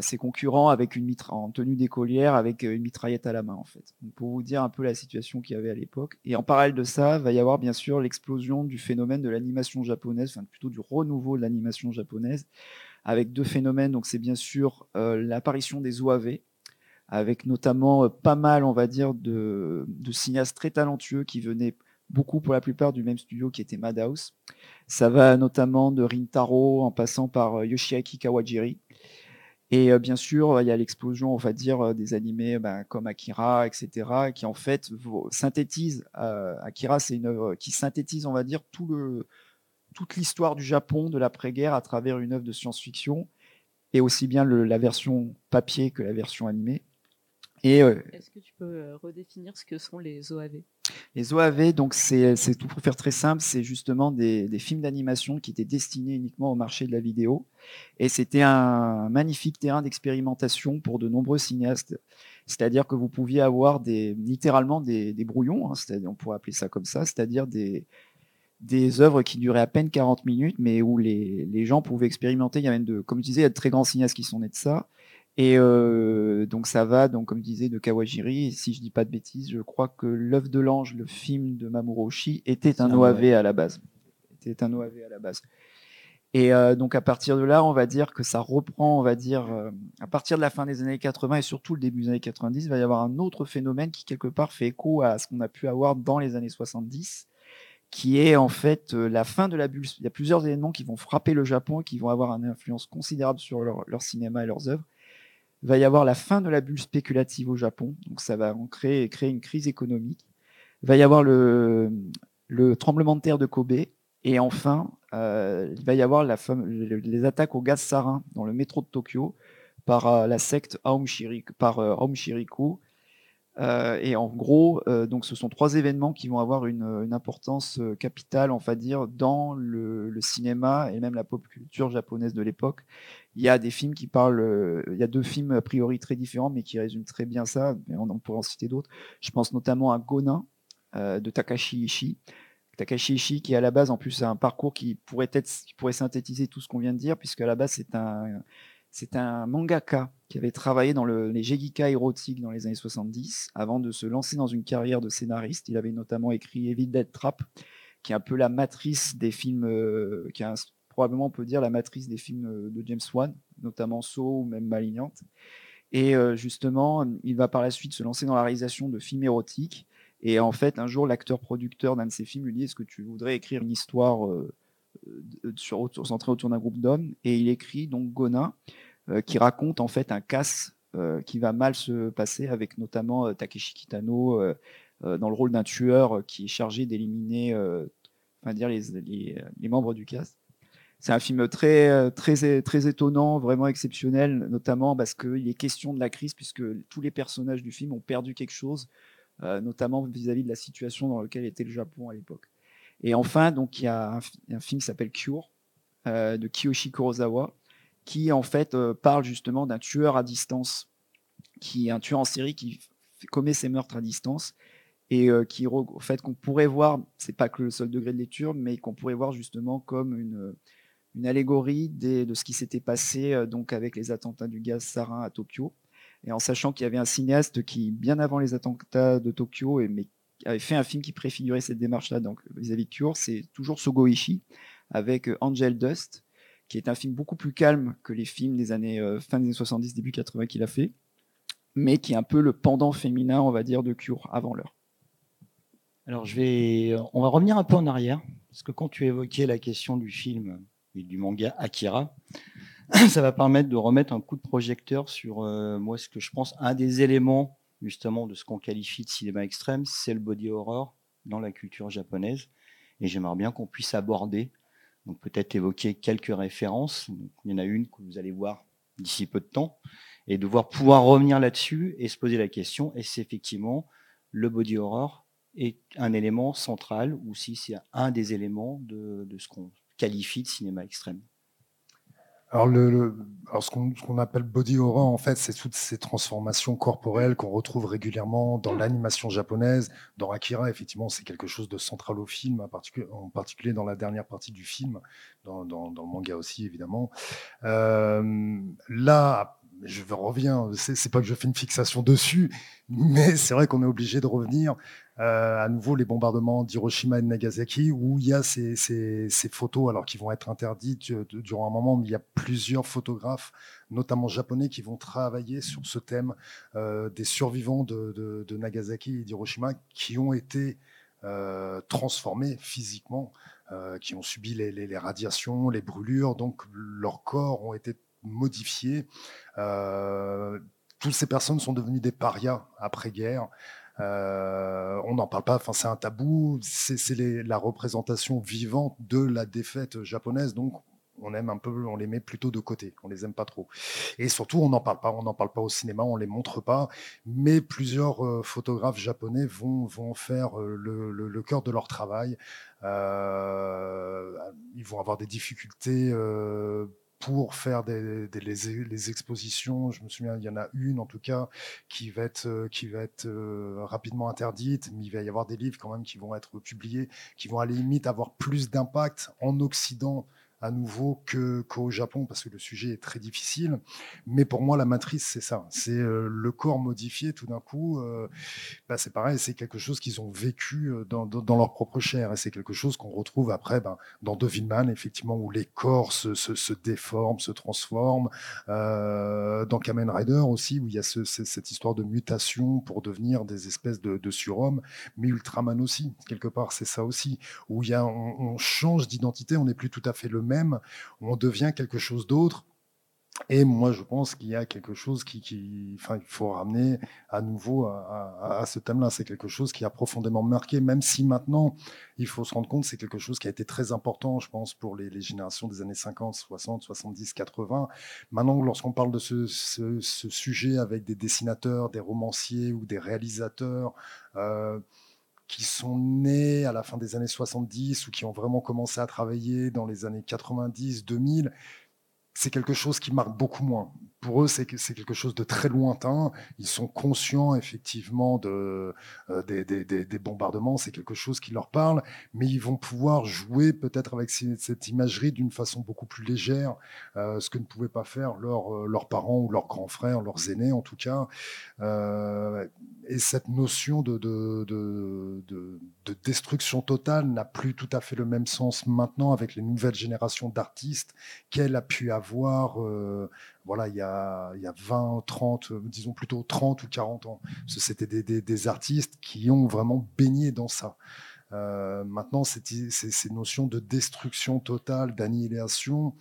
ses concurrents avec une mitra en tenue d'écolière avec euh, une mitraillette à la main en fait. pour vous dire un peu la situation qu'il y avait à l'époque. Et en parallèle de ça, va y avoir bien sûr l'explosion du phénomène de l'animation japonaise, enfin plutôt du renouveau de l'animation japonaise, avec deux phénomènes. Donc c'est bien sûr euh, l'apparition des OAV, avec notamment pas mal, on va dire, de, de, cinéastes très talentueux qui venaient beaucoup pour la plupart du même studio qui était Madhouse. Ça va notamment de Rintaro en passant par Yoshiaki Kawajiri. Et euh, bien sûr, il y a l'explosion, on va dire, euh, des animés ben, comme Akira, etc., qui en fait synthétisent. Euh, Akira, c'est une œuvre qui synthétise, on va dire, tout le, toute l'histoire du Japon de l'après-guerre à travers une œuvre de science-fiction, et aussi bien la version papier que la version animée. Est-ce que tu peux redéfinir ce que sont les OAV Les OAV, donc c'est tout pour faire très simple, c'est justement des, films d'animation qui étaient destinés uniquement au marché de la vidéo, et c'était un magnifique terrain d'expérimentation pour de nombreux cinéastes. C'est-à-dire que vous pouviez avoir littéralement des, brouillons, hein, on pourrait appeler ça comme ça, c'est-à-dire des, œuvres qui duraient à peine 40 minutes, mais où les, gens pouvaient expérimenter. Il y a de, comme je disais, il y a de très grands cinéastes qui sont nés de ça. Et euh, donc ça va, donc comme je disais, de Kawajiri. Et si je dis pas de bêtises, je crois que L'œuvre de l'ange, le film de Mamoru Oshii, était un OAV à la base. Était un OAV à la base. Et euh, donc à partir de là, on va dire que ça reprend, on va dire, euh, à partir de la fin des années 80 et surtout le début des années 90, il va y avoir un autre phénomène qui quelque part fait écho à ce qu'on a pu avoir dans les années 70, qui est en fait la fin de la bulle. Il y a plusieurs événements qui vont frapper le Japon et qui vont avoir une influence considérable sur leur, leur cinéma et leurs œuvres va y avoir la fin de la bulle spéculative au Japon, donc ça va créer, créer une crise économique. Il va y avoir le, le tremblement de terre de Kobe, et enfin, euh, il va y avoir les attaques au gaz sarin dans le métro de Tokyo par euh, la secte Aum Shiriku, par euh, Aum Shiriku, euh, et en gros, euh, donc ce sont trois événements qui vont avoir une, importance euh, capitale, dire, dans le, le, cinéma et même la pop culture japonaise de l'époque. Il y a des films qui parlent, il y a deux films a priori très différents, mais qui résument très bien ça. On, en pourrait en citer d'autres. Je pense notamment à Gonin de Takashi Ishii. Takashi Ishii, qui à la base, en plus, a un parcours qui pourrait être, qui pourrait synthétiser tout ce qu'on vient de dire, puisque à la base, c'est un c'est un mangaka qui avait travaillé dans le, les Jegika érotiques dans les années 70 avant de se lancer dans une carrière de scénariste. Il avait notamment écrit Evil Dead Trap, qui est un peu la matrice des films, euh, qui est probablement on peut dire la matrice des films euh, de James Wan, notamment Saw ou même Malignante. Et euh, justement, il va par la suite se lancer dans la réalisation de films érotiques. Et en fait, un jour, l'acteur-producteur d'un de ses films lui dit Est-ce que tu voudrais écrire une histoire sur, centré autour d'un groupe d'hommes, et il écrit donc euh, qui raconte en fait un casse euh, qui va mal se passer avec notamment euh, Takeshi Kitano dans le rôle d'un tueur qui est chargé d'éliminer les, les, membres du cast. C'est un film très, très, très étonnant, vraiment exceptionnel, notamment parce qu'il est question de la crise, puisque tous les personnages du film ont perdu quelque chose, notamment vis-à-vis -vis de la situation dans laquelle était le Japon à l'époque. Et enfin, donc, il y a un, film qui s'appelle Cure euh, de Kiyoshi Kurosawa, qui en fait euh, parle justement d'un tueur à distance, qui un tueur en série qui commet ses meurtres à distance. et qui, fait, qu'on pourrait voir, c'est pas que le seul degré de lecture, mais qu'on pourrait voir justement comme une, une allégorie de ce qui s'était passé donc avec les attentats du gaz sarin à Tokyo, et en sachant qu'il y avait un cinéaste qui, bien avant les attentats de Tokyo, avait fait un film qui préfigurait cette démarche-là donc vis-à-vis de Cure, c'est toujours Sogo Ishii avec euh, Angel Dust, qui est un film beaucoup plus calme que les films des années euh, fin des années 70, début 80 qu'il a fait, mais qui est un peu le pendant féminin, on va dire, de Cure avant l'heure. Alors je vais, on va revenir un peu en arrière, parce que quand tu évoquais la question du film du manga Akira, ça va permettre de remettre un coup de projecteur sur euh, moi ce que je pense un des éléments justement de ce qu'on qualifie de cinéma extrême, c'est le body horror dans la culture japonaise. Et j'aimerais bien qu'on puisse aborder, donc peut-être évoquer quelques références. il y en a une que vous allez voir d'ici peu de temps, et devoir pouvoir revenir là-dessus et se poser la question est-ce effectivement le body horror est un élément central ou si c'est un des éléments de ce qu'on qualifie de cinéma extrême alors, le, alors ce qu'on appelle body horror, en fait, c'est toutes ces transformations corporelles qu'on retrouve régulièrement dans l'animation japonaise. Dans Akira, effectivement, c'est quelque chose de central au film, en particulier, dans la dernière partie du film, dans, dans, dans le manga aussi, évidemment. Euh, là, je reviens, c'est pas que je fais une fixation dessus, mais c'est vrai qu'on est obligé de revenir euh, à nouveau les bombardements d'Hiroshima et de Nagasaki, où il y a ces, ces, ces photos, alors qui vont être interdites euh, durant un moment, mais il y a plusieurs photographes, notamment japonais, qui vont travailler sur ce thème euh, des survivants de, de, de Nagasaki et d'Hiroshima qui ont été euh, transformés physiquement, qui ont subi les, les, les, radiations, les brûlures, donc leurs corps ont été modifiés. Euh, toutes ces personnes sont devenues des parias après-guerre. Euh, on n'en parle pas, enfin, c'est un tabou, c'est la représentation vivante de la défaite japonaise, donc on aime un peu, on les met plutôt de côté, on les aime pas trop. Et surtout, on n'en parle pas, on n'en parle pas au cinéma, on les montre pas, mais plusieurs euh, photographes japonais vont, faire le, cœur de leur travail. Ils vont avoir des difficultés pour faire des, les, expositions. Je me souviens, il y en a une en tout cas qui va être, euh, euh, rapidement interdite, mais il va y avoir des livres quand même qui vont être publiés, qui vont à la limite avoir plus d'impact en Occident à nouveau qu'au Japon parce que le sujet est très difficile. Mais pour moi, la matrice, c'est ça. C'est euh, le corps modifié tout d'un coup. Euh, bah, c'est pareil, c'est quelque chose qu'ils ont vécu euh, dans, dans, leur propre chair. Et c'est quelque chose qu'on retrouve après ben, dans Devilman, effectivement, où les corps se, se, se déforment, se transforment. Dans Kamen Rider aussi, où il y a ce, cette histoire de mutation pour devenir des espèces de, de surhommes. Mais Ultraman aussi, quelque part, c'est ça aussi. Où il y a, on, on change d'identité, on n'est plus tout à fait le même on devient quelque chose d'autre. Et moi, je pense qu'il y a quelque chose qui, qui, il faut ramener à nouveau à, ce thème-là. C'est quelque chose qui a profondément marqué, même si maintenant, il faut se rendre compte, c'est quelque chose qui a été très important, je pense, pour les, générations des années 50, 60, 70, 80. Maintenant, lorsqu'on parle de ce, sujet avec des dessinateurs, des romanciers ou des réalisateurs, euh, qui sont nés à la fin des années 70 ou qui ont vraiment commencé à travailler dans les années 90, 2000, c'est quelque chose qui marque beaucoup moins pour eux, c'est quelque chose de très lointain. Ils sont conscients effectivement de, euh, des, des, des, bombardements, c'est quelque chose qui leur parle, mais ils vont pouvoir jouer peut-être avec cette imagerie d'une façon beaucoup plus légère, euh, ce que ne pouvaient pas faire leurs, euh, leurs parents ou leurs grands frères, leurs aînés en tout cas. Euh, et cette notion de, de, de, de destruction totale n'a plus tout à fait le même sens maintenant avec les nouvelles générations d'artistes qu'elle a pu avoir euh, voilà, il y a, il y a 20, 30, disons plutôt 30 ou 40 ans. C'était des, des, artistes qui ont vraiment baigné dans ça. Euh, maintenant, ces, ces notions de destruction totale, d'annihilation,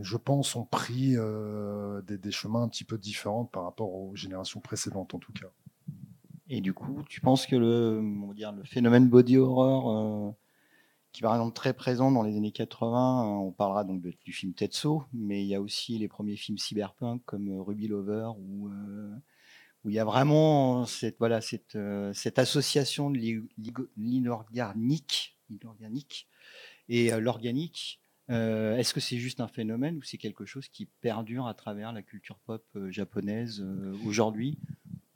je pense, ont pris euh, des, des, chemins un petit peu différents par rapport aux générations précédentes, en tout cas. Et du coup, tu penses que le, on va dire, le phénomène body horror euh qui par exemple très présent dans les années 80. On parlera donc du film Tetsuo, mais il y a aussi les premiers films cyberpunk comme euh, Ruby Lover où, euh, où il y a vraiment cette, voilà, cette, euh, cette association de l'inorganique et euh, l'organique. Euh, Est-ce que c'est juste un phénomène ou c'est quelque chose qui perdure à travers la culture pop euh, japonaise aujourd'hui?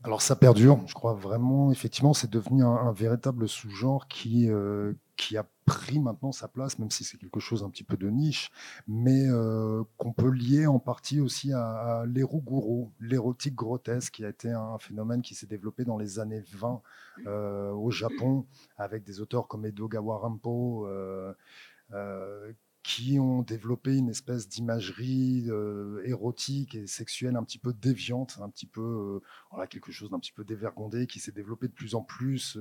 Alors ça perdure, je crois vraiment, effectivement, c'est devenu un, véritable sous-genre qui, euh, qui a pris maintenant sa place, même si c'est quelque chose un petit peu de niche, mais euh, qu'on peut lier en partie aussi à, à l'éroguro, l'érotique grotesque, qui a été un phénomène qui s'est développé dans les années 20 euh, au Japon, avec des auteurs comme Edo Gawarampo, qui ont développé une espèce d'imagerie euh, érotique et sexuelle un petit peu déviante, un petit peu euh, quelque chose d'un petit peu dévergondé qui s'est développé de plus en plus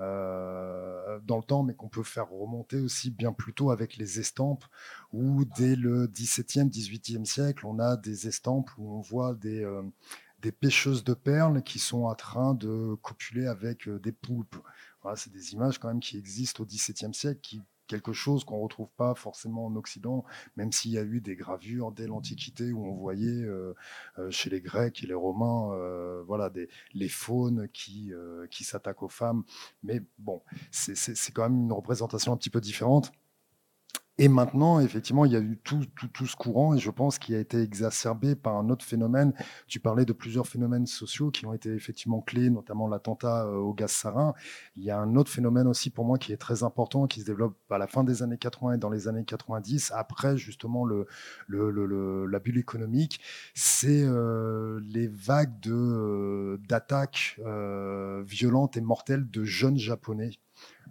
euh, dans le temps, mais qu'on peut faire remonter aussi bien plus tôt avec les estampes, où dès le XVIIe, XVIIIe siècle, on a des estampes où on voit des des pêcheuses de perles qui sont en train de copuler avec des poulpes. Voilà, c'est des images quand même qui existent au XVIIe siècle, qui quelque chose qu'on ne retrouve pas forcément en Occident, même s'il y a eu des gravures dès l'Antiquité où on voyait euh, euh, chez les Grecs et les Romains euh, voilà, des, les faunes qui, qui s'attaquent aux femmes. Mais bon, c'est quand même une représentation un petit peu différente. Et maintenant, effectivement, il y a eu tout, tout, ce courant, et je pense qu'il a été exacerbé par un autre phénomène. Tu parlais de plusieurs phénomènes sociaux qui ont été effectivement clés, notamment l'attentat euh, au gaz sarin. Il y a un autre phénomène aussi pour moi qui est très important, qui se développe à la fin des années 80 et dans les années 90, après justement le, la bulle économique, c'est euh, les vagues euh, d'attaques violentes et mortelles de jeunes japonais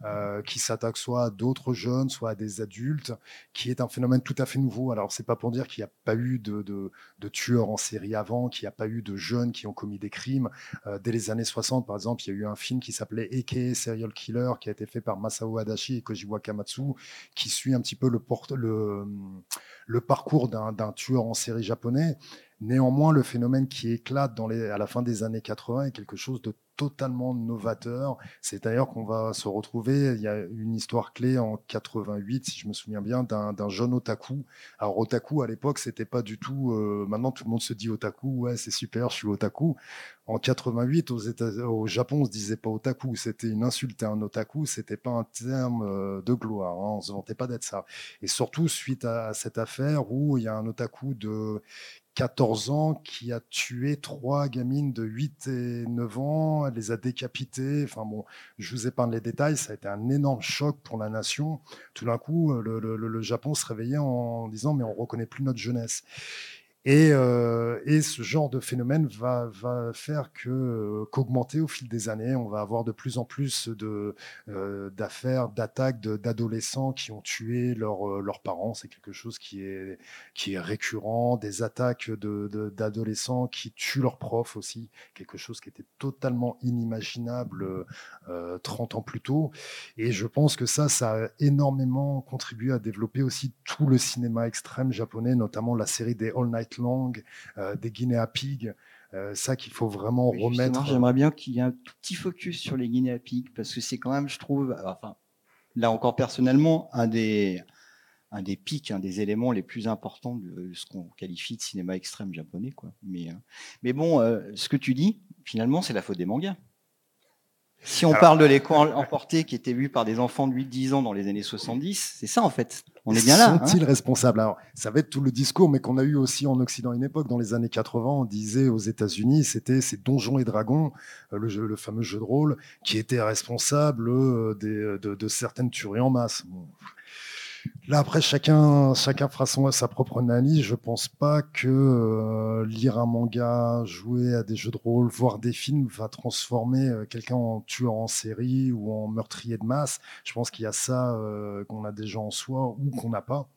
euh, qui s'attaque soit à d'autres jeunes, soit à des adultes, qui est un phénomène tout à fait nouveau. Alors, c'est pas pour dire qu'il n'y a pas eu de, tueurs en série avant, qu'il n'y a pas eu de jeunes qui ont commis des crimes. Euh, dès les années 60, par exemple, il y a eu un film qui s'appelait Eke Serial Killer, qui a été fait par Masao Adachi et Koji Wakamatsu, qui suit un petit peu le parcours d'un tueur en série japonais. Néanmoins, le phénomène qui éclate à la fin des années 80 est quelque chose de totalement novateur. C'est d'ailleurs qu'on va se retrouver, il y a une histoire clé en 88, si je me souviens bien, d'un jeune otaku. Alors otaku, à l'époque, c'était pas du tout... Euh, maintenant, tout le monde se dit otaku, ouais, c'est super, je suis otaku. En 88, aux États, au Japon, on se disait pas otaku, c'était une insulte à un otaku, c'était pas un terme euh, de gloire, hein, on se vantait pas d'être ça. Et surtout, suite à cette affaire où il y a un otaku de 14 ans qui a tué trois gamines de 8 et 9 ans, elle les a décapitées. Enfin bon, je vous épargne les détails, ça a été un énorme choc pour la nation. Tout d'un coup, le, le Japon se réveillait en disant mais on reconnaît plus notre jeunesse. Euh, et, ce genre de phénomène va, faire euh, qu'augmenter au fil des années, on va avoir de plus en plus de euh, d'affaires, d'attaques d'adolescents qui ont tué leurs parents. C'est quelque chose qui est qui est récurrent. Des attaques d'adolescents qui tuent leurs profs aussi, quelque chose qui était totalement inimaginable 30 ans plus tôt. Et je pense que ça, ça a énormément contribué à développer aussi tout le cinéma extrême japonais, notamment la série des All Night langue, euh, des Guinea Pigs. Euh, ça qu'il faut vraiment remettre. J'aimerais bien qu'il y ait un tout petit focus sur les Guinea Pigs parce que c'est quand même, je trouve, enfin, là encore personnellement, un des, un des pics, un des éléments les plus importants de ce qu'on qualifie de cinéma extrême japonais. Quoi. Mais, euh, mais bon, ce que tu dis, finalement, c'est la faute des mangas. Si on parle de l'écho emporté qui était vu par des enfants de 8-10 ans dans les années 70, c'est ça en fait. On est bien là. Sont-ils hein responsables? Alors, ça va être tout le discours, mais qu'on a eu aussi en Occident une époque, dans les années 80, on disait aux États-Unis, c'était ces Donjons et Dragons, euh, le, jeu, le fameux jeu de rôle, qui était responsable euh, des, de, de, certaines tueries en masse. Là, après, chacun, chacun fera son, sa propre analyse. Je pense pas que euh, lire un manga, jouer à des jeux de rôle, voir des films va transformer euh, quelqu'un en tueur en série ou en meurtrier de masse. Je pense qu'il y a ça euh, qu'on a déjà en soi ou qu'on n'a pas.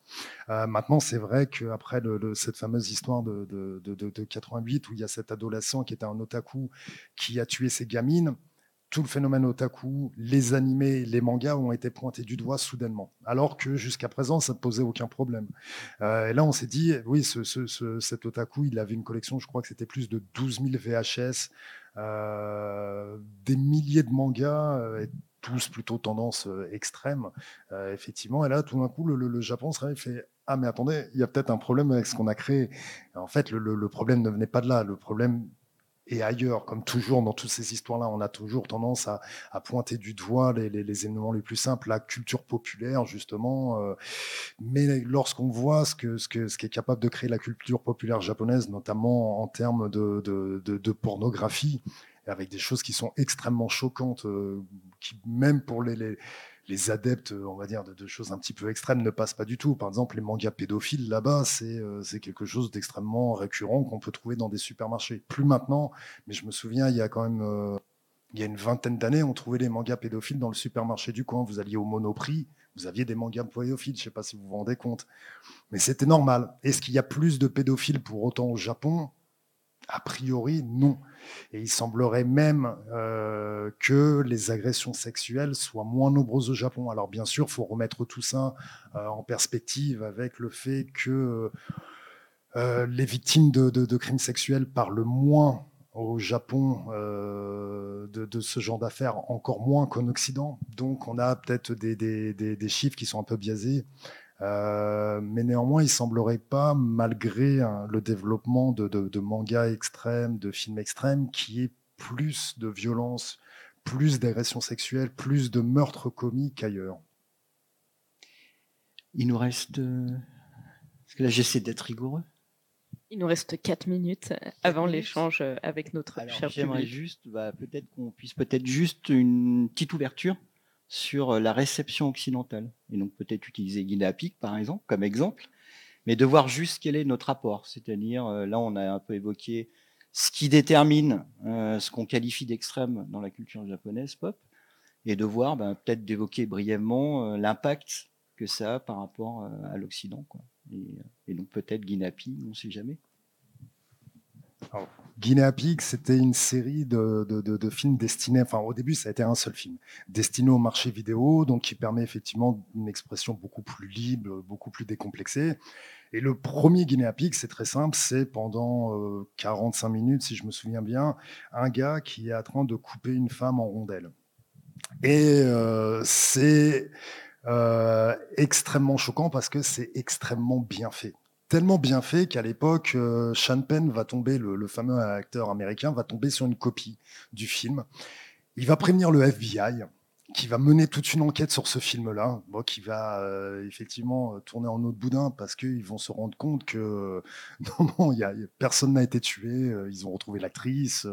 maintenant, c'est vrai qu'après cette fameuse histoire de, de, de, de 88 où il y a cet adolescent qui était un otaku qui a tué ses gamines, tout le phénomène otaku, les animés, les mangas ont été pointés du doigt soudainement, alors que jusqu'à présent, ça ne posait aucun problème. Euh, et là, on s'est dit, oui, cet otaku, il avait une collection, je crois que c'était plus de 12 000 VHS, des milliers de mangas, euh, et tous plutôt tendance euh, extrême, effectivement. Et là, tout d'un coup, le, Japon serait fait ah mais attendez, il y a peut-être un problème avec ce qu'on a créé. En fait, le, le, problème ne venait pas de là. Le problème et ailleurs, comme toujours dans toutes ces histoires-là, on a toujours tendance à, à pointer du doigt les, les, les, éléments les plus simples, la culture populaire justement. Euh, mais lorsqu'on voit ce que, ce, que, ce qui est capable de créer la culture populaire japonaise, notamment en termes de, de, de, de pornographie, avec des choses qui sont extrêmement choquantes, qui même pour les, les, adeptes, on va dire, de, choses un petit peu extrêmes ne passent pas du tout. Par exemple, les mangas pédophiles, là-bas, c'est quelque chose d'extrêmement récurrent qu'on peut trouver dans des supermarchés. Plus maintenant, mais je me souviens, il y a quand même il y a une vingtaine d'années, on trouvait les mangas pédophiles dans le supermarché du coin. Vous alliez au Monoprix, vous aviez des mangas pédophiles, je ne sais pas si vous vous rendez compte. Mais c'était normal. Est-ce qu'il y a plus de pédophiles pour autant au Japon? A priori, non. Et il semblerait même euh, que les agressions sexuelles soient moins nombreuses au Japon. Alors bien sûr, il faut remettre tout ça euh, en perspective avec le fait que euh, les victimes de crimes sexuels parlent moins au Japon de, ce genre d'affaires, encore moins qu'en Occident. Donc on a peut-être des, chiffres qui sont un peu biaisés. Euh, mais néanmoins, il semblerait pas, malgré hein, le développement de, de, mangas extrêmes, de films extrêmes, qui ait plus de violence, plus d'agressions sexuelles, plus de meurtres commis qu'ailleurs. Il nous reste. Parce que là, j'essaie d'être rigoureux. Il nous reste 4 minutes avant l'échange euh, avec notre Alors, cher J'aimerais juste, bah, peut-être qu'on puisse peut-être juste une petite ouverture sur euh, la réception occidentale. Et donc peut-être utiliser Guinée-Pic, par exemple, comme exemple, mais de voir juste quel est notre rapport. C'est-à-dire, euh, là, on a un peu évoqué ce qui détermine ce qu'on qualifie d'extrême dans la culture japonaise pop, et de voir, bah, peut-être d'évoquer brièvement l'impact que ça a par rapport à l'Occident. Et, donc peut-être Guinea-Pig, on ne sait jamais. Guinea Pig, c'était une série de, films destinés, enfin au début ça a été un seul film, destiné au marché vidéo, donc qui permet effectivement une expression beaucoup plus libre, beaucoup plus décomplexée. Et le premier Guinea Pig, c'est très simple, c'est pendant 45 euh, minutes, si je me souviens bien, un gars qui est en train de couper une femme en rondelles. Et euh, c'est euh, extrêmement choquant parce que c'est extrêmement bien fait. Tellement bien fait qu'à l'époque, euh, Sean Penn va tomber, le, fameux acteur américain, va tomber sur une copie du film. Il va prévenir le FBI qui va mener toute une enquête sur ce film-là, qui va euh, effectivement euh, tourner en autre boudin parce qu'ils vont se rendre compte que non, y a, personne n'a été tué. Euh, ils ont retrouvé l'actrice.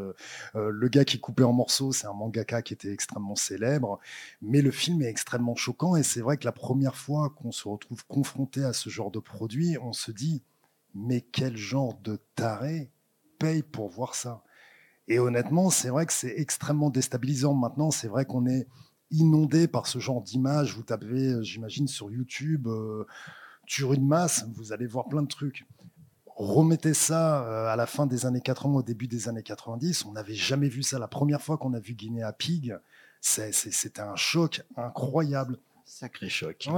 le gars qui est coupé en morceaux, c'est un mangaka qui était extrêmement célèbre. Mais le film est extrêmement choquant et c'est vrai que la première fois qu'on se retrouve confronté à ce genre de produit, on se dit mais quel genre de taré paye pour voir ça? Et honnêtement, c'est vrai que c'est extrêmement déstabilisant. Maintenant, c'est vrai qu'on est inondé par ce genre d'images. Vous tapez, euh, j'imagine, sur YouTube, euh, tuer une masse, vous allez voir plein de trucs. Remettez ça euh, à la fin des années 80, au début des années 90, on n'avait jamais vu ça. La première fois qu'on a vu Guinée Pig, c'était un choc incroyable. Sacré choc.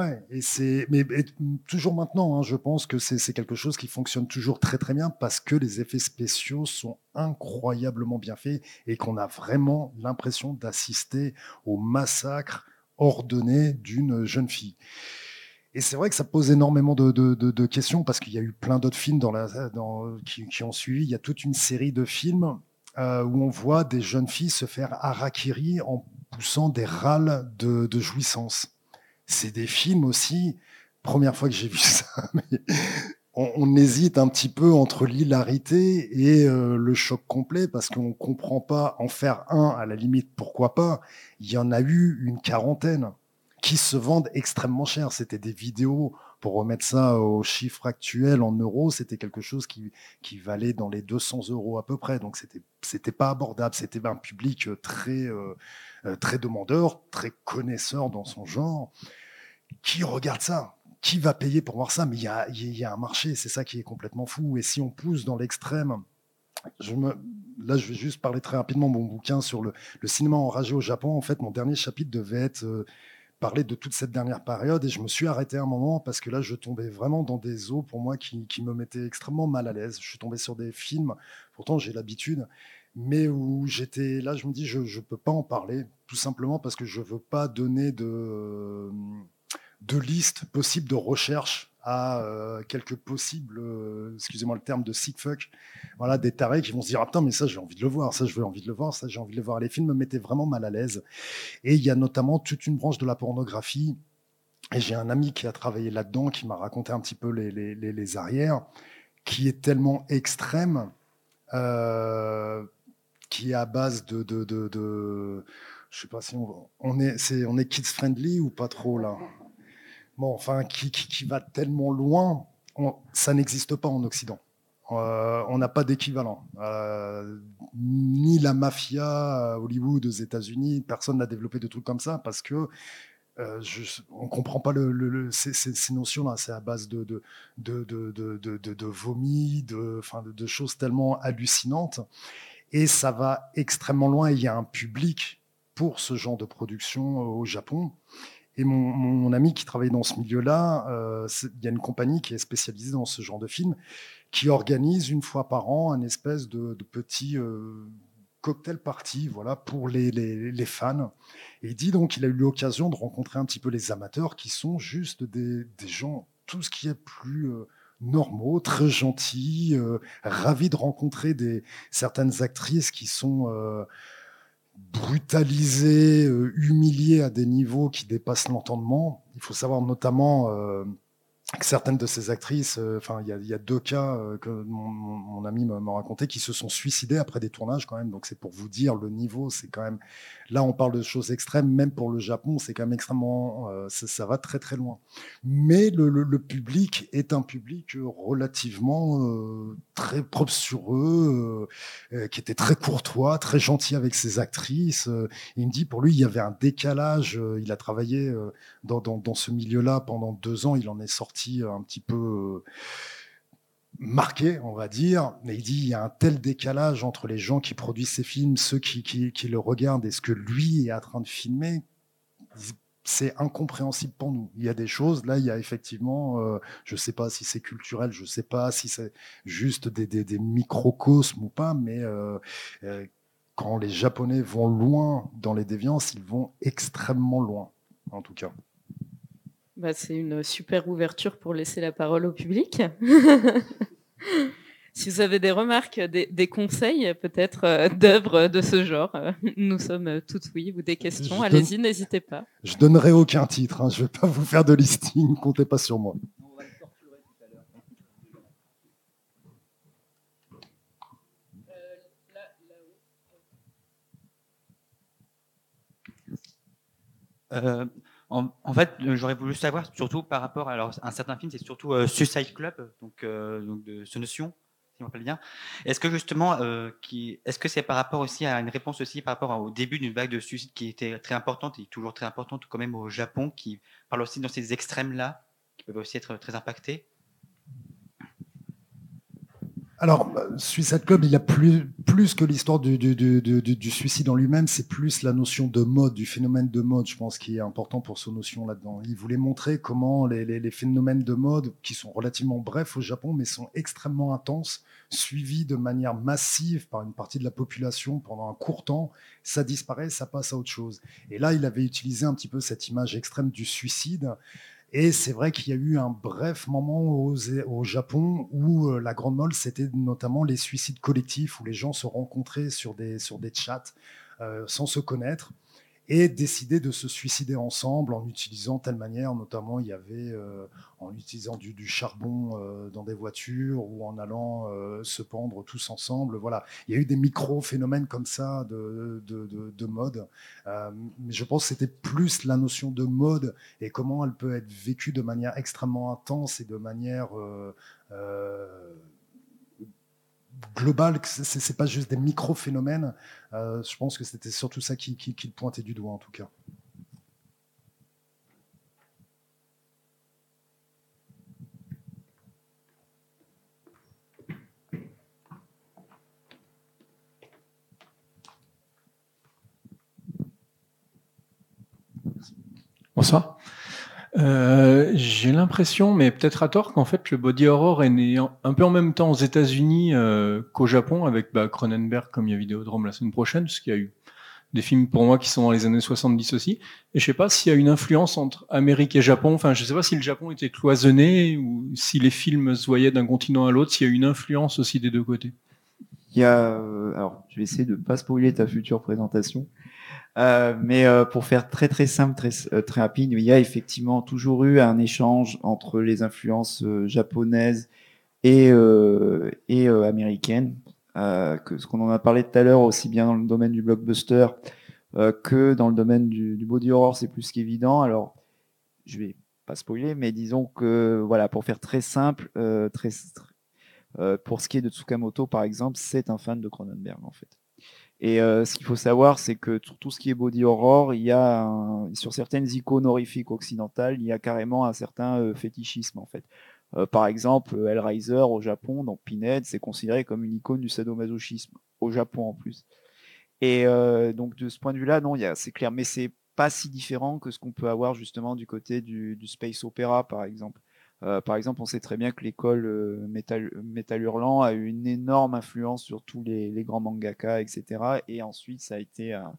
Mais toujours maintenant, hein, je pense que c'est quelque chose qui fonctionne toujours très très bien parce que les effets spéciaux sont incroyablement bien faits et qu'on a vraiment l'impression d'assister au massacre ordonné d'une jeune fille. Et c'est vrai que ça pose énormément de, questions parce qu'il y a eu plein d'autres films qui, ont suivi. Il y a toute une série de films euh, où on voit des jeunes filles se faire harakiri en poussant des râles de jouissance c'est des films aussi. Première fois que j'ai vu ça, mais on, hésite un petit peu entre l'hilarité et euh, le choc complet parce qu'on ne comprend pas en faire un, à la limite, pourquoi pas. Il y en a eu une quarantaine qui se vendent extrêmement cher. C'était des vidéos, pour remettre ça aux chiffres actuels en euros, c'était quelque chose qui, qui valait dans les 200 euros à peu près. Donc c'était c'était pas abordable. C'était un public très euh, euh, très demandeur, très connaisseur dans son genre. Qui regarde ça Qui va payer pour voir ça Mais il y a, un marché, c'est ça qui est complètement fou. Et si on pousse dans l'extrême, là, je vais juste parler très rapidement mon bouquin sur le, cinéma enragé au Japon. En fait, mon dernier chapitre devait être euh, parler de toute cette dernière période et je me suis arrêté un moment parce que là, je tombais vraiment dans des eaux pour moi qui, me mettaient extrêmement mal à l'aise. Je suis tombé sur des films, pourtant j'ai l'habitude, mais où j'étais là, je me dis, je ne peux pas en parler, tout simplement parce que je ne veux pas donner de, de liste possible de recherche à euh, quelques possibles, euh, excusez-moi le terme, de sick fuck, voilà, des tarés qui vont se dire ah putain mais ça j'ai envie de le voir, ça veux envie de le voir, ça j'ai envie de le voir. Les films me mettaient vraiment mal à l'aise. Et il y a notamment toute une branche de la pornographie. Et j'ai un ami qui a travaillé là-dedans, qui m'a raconté un petit peu les, les, arrières, qui est tellement extrême. Euh, qui est à base de, de, de, je sais pas si on, on est, c'est, on est kids friendly ou pas trop là? Enfin, qui, qui, va tellement loin, ça n'existe pas en Occident. Euh, on n'a pas d'équivalent. Euh, ni la mafia à Hollywood aux États-Unis, personne n'a développé de trucs comme ça parce que euh, on comprend pas ces, notions-là. C'est à base de, de, de, de, vomi, de, choses tellement hallucinantes. Et ça va extrêmement loin. Il y a un public pour ce genre de production au Japon. Et mon, ami qui travaille dans ce milieu-là, euh, il y a une compagnie qui est spécialisée dans ce genre de film, qui organise une fois par an un espèce de, petit euh, cocktail party voilà, pour les, fans. Et il dit donc qu'il a eu l'occasion de rencontrer un petit peu les amateurs qui sont juste des, gens, tout ce qui est plus euh, normaux, très gentils, ravis de rencontrer certaines actrices qui sont brutalisées, euh, humiliées à des niveaux qui dépassent l'entendement. Il faut savoir notamment euh, certaines de ces actrices, euh, enfin, il y, a deux cas euh, que mon, ami m'a raconté qui se sont suicidés après des tournages quand même. Donc c'est pour vous dire le niveau, c'est quand même. Là, on parle de choses extrêmes, même pour le Japon, c'est quand même extrêmement. Euh, ça, va très très loin. Mais le, public est un public relativement très propre sur eux, qui était très courtois, très gentil avec ses actrices. il me dit pour lui, il y avait un décalage. il a travaillé dans ce milieu-là pendant deux ans. Il en est sorti un petit peu euh, marqué, on va dire, mais il dit il y a un tel décalage entre les gens qui produisent ces films, ceux qui, le regardent et ce que lui est en train de filmer. C'est incompréhensible pour nous. Il y a des choses, là, il y a effectivement, euh, je ne sais pas si c'est culturel, je ne sais pas si c'est juste des, microcosmes ou pas, mais euh, quand les Japonais vont loin dans les déviances, ils vont extrêmement loin, en tout cas. Bah, c'est une super ouverture pour laisser la parole au public. si vous avez des remarques, des, des conseils peut-être euh, d'œuvres de ce genre, euh, nous sommes toutes oui, ou des questions, allez-y, n'hésitez pas. Je donnerai aucun titre, hein, je ne vais pas vous faire de listing, comptez pas sur moi. Euh, en, fait, j'aurais voulu savoir, surtout par rapport à un certain film, c'est surtout euh, Suicide Club, donc, euh, donc de ce notion, si je me rappelle bien. Est-ce que justement, euh, est-ce que c'est par rapport aussi à une réponse aussi par rapport au début d'une vague de suicide qui était très importante et toujours très importante quand même au Japon, qui parle aussi dans ces extrêmes-là, qui peuvent aussi être très impactés? Alors, Suicide Club, il a plus, que l'histoire du, suicide en lui-même, c'est plus la notion de mode, du phénomène de mode, je pense, qui est important pour ce notion là-dedans. Il voulait montrer comment les, phénomènes de mode, qui sont relativement brefs au Japon, mais sont extrêmement intenses, suivis de manière massive par une partie de la population pendant un court temps, ça disparaît, ça passe à autre chose. Et là, il avait utilisé un petit peu cette image extrême du suicide et c'est vrai qu'il y a eu un bref moment au, Japon où euh, la grande molle, c'était notamment les suicides collectifs, où les gens se rencontraient sur des, sur chats euh, sans se connaître et décider de se suicider ensemble en utilisant telle manière, notamment il y avait euh, en utilisant du, du charbon euh, dans des voitures ou en allant euh, se pendre tous ensemble. Voilà, il y a eu des micro-phénomènes comme ça de, de, de, de mode. Euh, je pense que c'était plus la notion de mode et comment elle peut être vécue de manière extrêmement intense et de manière global, c'est pas juste des micro-phénomènes. Euh, je pense que c'était surtout ça qui, qui, qui, pointait du doigt, en tout cas. Bonsoir. Euh, j'ai l'impression, mais peut-être à tort, qu'en fait le body horror est né un peu en même temps aux États-Unis euh, qu'au Japon, avec bah, Cronenberg comme il y a Vidéodrome la semaine prochaine, parce qu'il y a eu des films pour moi qui sont dans les années 70 aussi. Et je sais pas s'il y a une influence entre Amérique et Japon. Enfin, je sais pas si le Japon était cloisonné ou si les films se voyaient d'un continent à l'autre, s'il y a une influence aussi des deux côtés. Il y a, euh, alors, je vais essayer de pas spoiler ta future présentation. Euh, mais euh, pour faire très très simple, très, euh, très rapide, il y a effectivement toujours eu un échange entre les influences euh, japonaises et, et américaines. ce qu'on en a parlé tout à l'heure, aussi bien dans le domaine du blockbuster que dans le domaine du, du body horror, c'est plus qu'évident. Alors, je vais pas spoiler, mais disons que voilà, pour faire très simple, très, euh, pour ce qui est de Tsukamoto par exemple, c'est un fan de Cronenberg en fait. Et euh, ce qu'il faut savoir, c'est que sur tout ce qui est body horror, il y a sur certaines icônes horrifiques occidentales, il y a carrément un certain euh, fétichisme en fait. Euh, par exemple, Hellraiser au Japon, donc Pinhead, c'est considéré comme une icône du sadomasochisme au Japon en plus. Et donc de ce point de vue-là, non, c'est clair, mais c'est pas si différent que ce qu'on peut avoir justement du côté du, du space opéra, par exemple. Euh, par exemple, on sait très bien que l'école euh, Metal Hurlant a eu une énorme influence sur tous les, grands mangaka, etc. Et ensuite, ça a été un,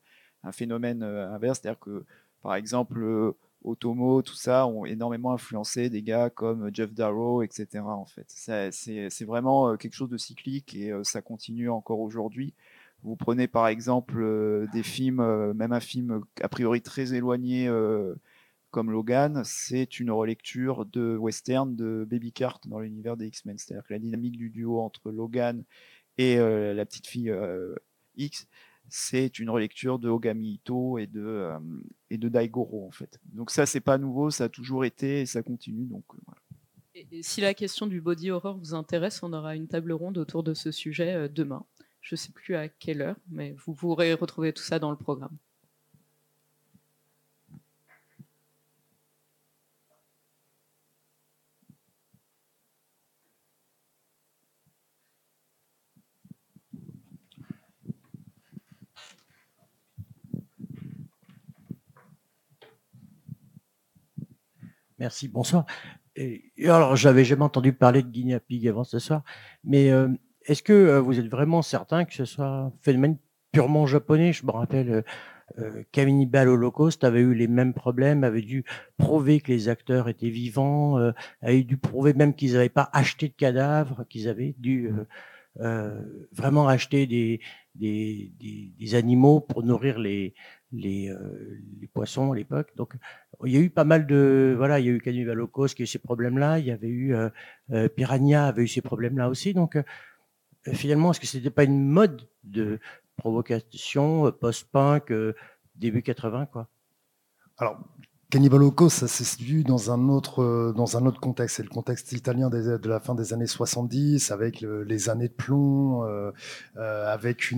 phénomène euh, inverse, c'est-à-dire que, par exemple, euh, Otomo, tout ça, ont énormément influencé des gars comme Jeff Darrow, etc. En fait, c'est vraiment quelque chose de cyclique et ça continue encore aujourd'hui. Vous prenez par exemple des films, même un film a priori très éloigné comme Logan, c'est une relecture de western de Baby Cart dans l'univers des X-Men. C'est-à-dire que la dynamique du duo entre Logan et euh, la petite fille euh, X, c'est une relecture de Ogami Ito et de, euh, et de Daigoro en fait. Donc ça, c'est pas nouveau, ça a toujours été et ça continue. Donc si la question du body horror vous intéresse, on aura une table ronde autour de ce sujet demain. Je ne sais plus à quelle heure, mais vous pourrez retrouver tout ça dans le programme. Merci, bonsoir. Et, alors, j'avais jamais entendu parler de Guinea Pig avant ce soir, mais euh, est-ce que euh, vous êtes vraiment certain que ce soit un phénomène purement japonais? Je me rappelle, euh, euh, Cannibal Holocaust avait eu les mêmes problèmes, avait dû prouver que les acteurs étaient vivants, avait dû prouver même qu'ils n'avaient pas acheté de cadavres, qu'ils avaient dû vraiment acheter des, des, des, animaux pour nourrir les, euh, les poissons à l'époque. Donc, il y a eu pas mal de voilà, il y a eu Cannibal Holocaust qui a eu ces problèmes-là. Il y avait eu euh, euh, Piranha avait eu ces problèmes-là aussi. Donc, euh, finalement, est-ce que c'était pas une mode de provocation post-punk début 80 quoi? Alors, Cannibal Holocaust, ça s'est situé dans un autre, euh, dans un autre contexte. C'est le contexte italien de la fin des années 70, avec le- les années de plomb, euh, euh, avec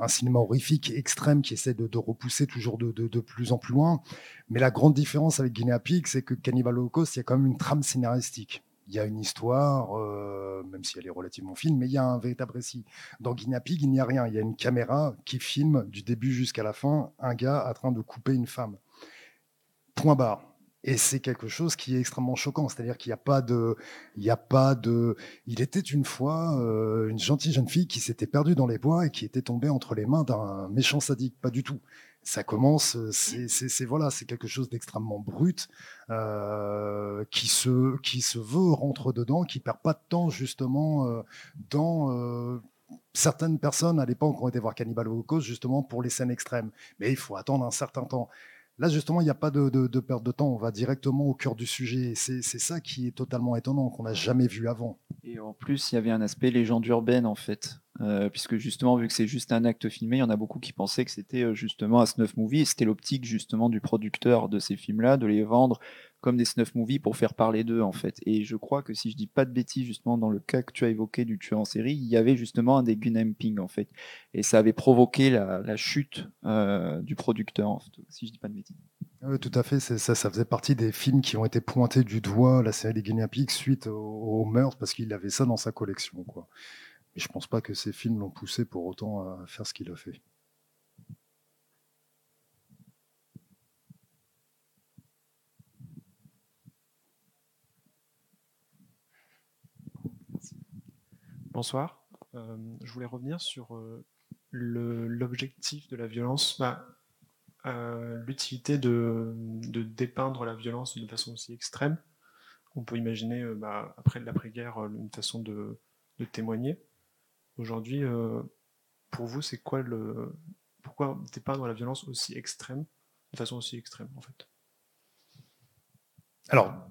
un cinéma horrifique extrême qui essaie de, repousser toujours de, plus en plus loin. Mais la grande différence avec Guinea Pig, c'est que Cannibal Holocaust, il y a quand même une trame scénaristique. Il y a une histoire, même si elle est relativement fine, mais il y a un véritable récit. Dans Guinea Pig, il n'y a rien. Il y a une caméra qui filme du début jusqu'à la fin un gars en train de couper une femme. Point barre. Et c'est quelque chose qui est extrêmement choquant. C'est-à-dire qu'il n'y a pas de, il n'y a pas de. Il était une fois euh, une gentille jeune fille qui s'était perdue dans les bois et qui était tombée entre les mains d'un méchant sadique. Pas du tout. Ça commence, euh, c'est voilà, c'est quelque chose d'extrêmement brut euh, qui se qui se veut rentre dedans, qui perd pas de temps justement dans certaines personnes à l'époque ont été voir Cannibal Holocaust justement pour les scènes extrêmes. Mais il faut attendre un certain temps. Là, justement, il n'y a pas de, de- perte de temps. On va directement au cœur du sujet. Et C'est ça qui est totalement étonnant, qu'on n'a jamais vu avant. Et en plus, il y avait un aspect légende urbaine en fait, Euh, puisque justement, vu que c'est juste un acte filmé, il y en a beaucoup qui pensaient que c'était euh, justement un snuff movie, et c'était l'optique justement du producteur de ces films-là, de les vendre comme des snuff movies pour faire parler d'eux en fait. Et je crois que si je dis pas de bêtises, justement dans le cas que tu as évoqué du tueur en série, il y avait justement un des Gunamping en fait, et ça avait provoqué la, chute euh, du producteur, si je dis pas de bêtises. Oui, tout à fait. Ça, faisait partie des films qui ont été pointés du doigt, la série des Guinea Pigs, suite au, au meurtre, parce qu'il avait ça dans sa collection. Quoi. Mais je pense pas que ces films l'ont poussé pour autant à faire ce qu'il a fait. Bonsoir. Euh, je voulais revenir sur euh, l'objectif de la violence, bah, euh, l'utilité de, de dépeindre la violence d'une façon aussi extrême. On peut imaginer, bah, après l'après-guerre, une façon de, de témoigner. Aujourd'hui, pour vous, c'est quoi le. Pourquoi dépeindre la violence aussi extrême, de façon aussi extrême, en fait? Alors,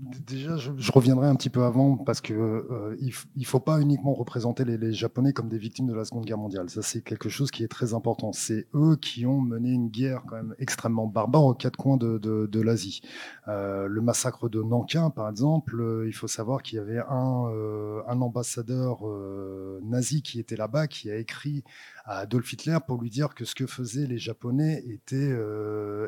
Déjà, je, reviendrai un petit peu avant parce que euh, il, il faut pas uniquement représenter les, Japonais comme des victimes de la Seconde Guerre mondiale. Ça, c'est quelque chose qui est très important. C'est eux qui ont mené une guerre quand même extrêmement barbare aux quatre coins de, l'Asie. Euh, le massacre de Nankin, par exemple, euh, il faut savoir qu'il y avait un, un ambassadeur nazi qui était là-bas qui a écrit à Adolf Hitler pour lui dire que ce que faisaient les Japonais était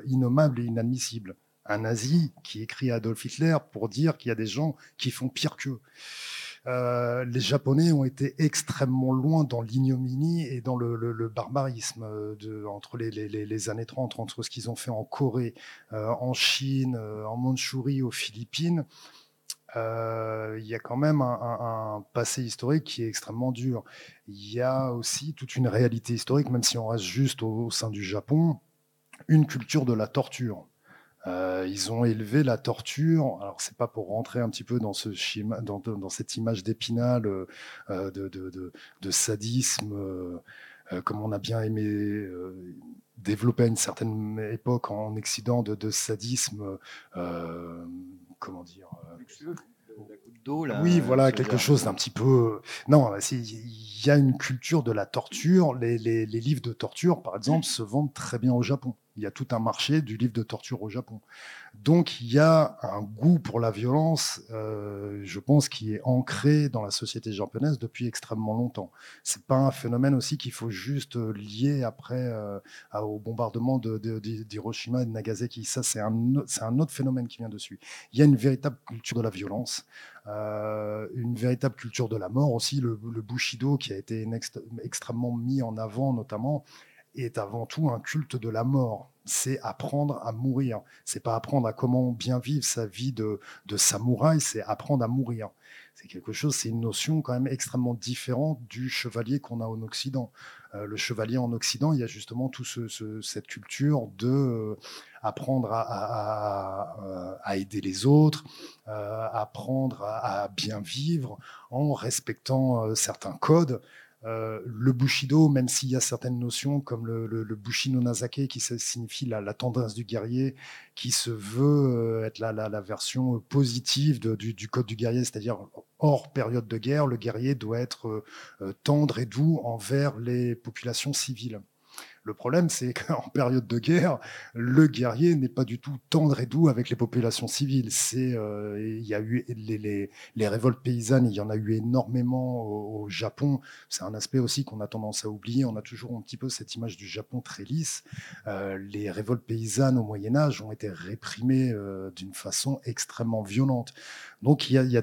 innommable et inadmissible un nazi qui écrit à Adolf Hitler pour dire qu'il y a des gens qui font pire qu'eux. Euh, les Japonais ont été extrêmement loin dans l'ignominie et dans le, barbarisme de, entre les, années 30, entre ce qu'ils ont fait en Corée, euh, en Chine, euh, en Mandchourie, aux Philippines. Euh, il y a quand même un, passé historique qui est extrêmement dur. Il y a aussi toute une réalité historique, même si on reste juste au sein du Japon, une culture de la torture. Euh, ils ont élevé la torture. Alors c'est pas pour rentrer un petit peu dans cette image d'épinal euh, de, de, sadisme, euh, comme on a bien aimé euh, développer à une certaine époque en Occident de, sadisme. Euh, comment dire là. Oui, voilà, quelque chose d'un petit peu. Non, il y a une culture de la torture. Les, les, les livres de torture, par exemple, se vendent très bien au Japon. Il y a tout un marché du livre de torture au Japon. Donc il y a un goût pour la violence, euh, je pense, qui est ancré dans la société japonaise depuis extrêmement longtemps. C'est pas un phénomène aussi qu'il faut juste lier après euh, au bombardement d'Hiroshima de, de, et de Nagasaki. Ça, c'est un, c'est un autre phénomène qui vient dessus. Il y a une véritable culture de la violence, euh, une véritable culture de la mort aussi. Le, Bushido qui a été extrêmement mis en avant, notamment est avant tout un culte de la mort. C'est apprendre à mourir. C'est pas apprendre à comment bien vivre sa vie de, de samouraï, c'est apprendre à mourir. C'est quelque chose, c'est une notion quand même extrêmement différente du chevalier qu'on a en Occident. Euh, le chevalier en Occident, il y a justement tout ce, ce, cette culture de euh, apprendre à, aider les autres, euh, apprendre à, bien vivre en respectant certains codes. Euh, le Bushido, même s'il y a certaines notions comme le, le, le Bushino Nazake qui signifie la, la, tendance du guerrier, qui se veut euh, être la, version positive de, du, code du guerrier, c'est-à-dire hors période de guerre, le guerrier doit être euh, tendre et doux envers les populations civiles. Le problème, c'est qu'en période de guerre, le guerrier n'est pas du tout tendre et doux avec les populations civiles. Euh, il y a eu les, révoltes paysannes, il y en a eu énormément au, Japon. C'est un aspect aussi qu'on a tendance à oublier. On a toujours un petit peu cette image du Japon très lisse. Euh, les révoltes paysannes au Moyen Âge ont été réprimées euh, d'une façon extrêmement violente. Donc il y a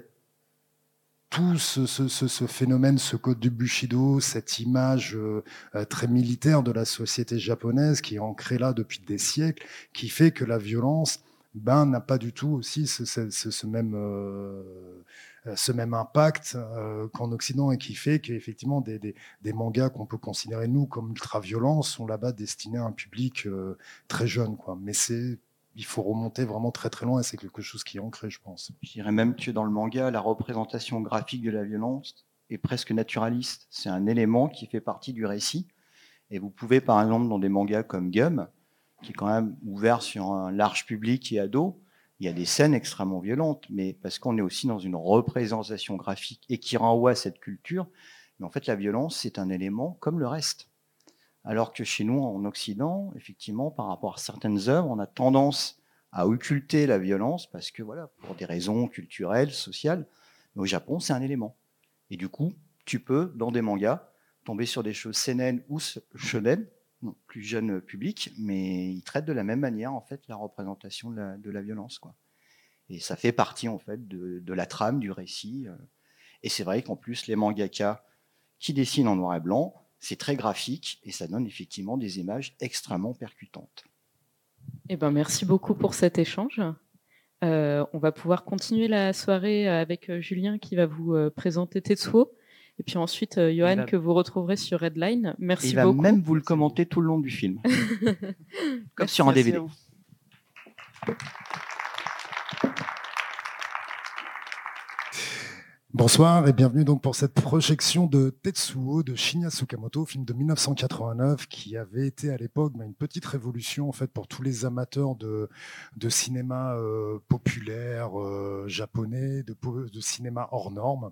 tout ce, phénomène, ce code du Bushido, cette image euh, très militaire de la société japonaise qui est ancrée là depuis des siècles, qui fait que la violence ben, n'a pas du tout aussi ce, euh, même impact euh, qu'en Occident et qui fait qu'effectivement des, des, mangas qu'on peut considérer nous comme ultra-violents sont là-bas destinés à un public euh, très jeune. Quoi. Mais c'est il faut remonter vraiment très très loin et c'est quelque chose qui est ancré, je pense. Je dirais même que dans le manga, la représentation graphique de la violence est presque naturaliste. C'est un élément qui fait partie du récit. Et vous pouvez, par exemple, dans des mangas comme Gum, qui est quand même ouvert sur un large public et ado, il y a des scènes extrêmement violentes, mais parce qu'on est aussi dans une représentation graphique et qui renvoie à cette culture. Mais en fait, la violence, c'est un élément comme le reste. Alors que chez nous, en Occident, effectivement, par rapport à certaines œuvres, on a tendance à occulter la violence parce que, voilà, pour des raisons culturelles, sociales. Mais au Japon, c'est un élément. Et du coup, tu peux, dans des mangas, tomber sur des choses seinen ou shonen, plus jeune public, mais ils traitent de la même manière, en fait, la représentation de la, violence, quoi. Et ça fait partie, en fait, de, de la trame, du récit. Et c'est vrai qu'en plus, les mangakas qui dessinent en noir et blanc, c'est très graphique et ça donne effectivement des images extrêmement percutantes. Eh ben, merci beaucoup pour cet échange. Euh, on va pouvoir continuer la soirée avec euh, Julien qui va vous euh, présenter Tetsuo. Et puis ensuite, euh, Johan, va... que vous retrouverez sur Redline. Merci beaucoup. Il va même vous le commenter tout le long du film. Comme sur un DVD. Bonsoir et bienvenue donc pour cette projection de Tetsuo de Shinya Tsukamoto, film de 1989 qui avait été à l'époque bah, une petite révolution en fait pour tous les amateurs de, cinéma euh, populaire euh, japonais, de, de, cinéma hors norme.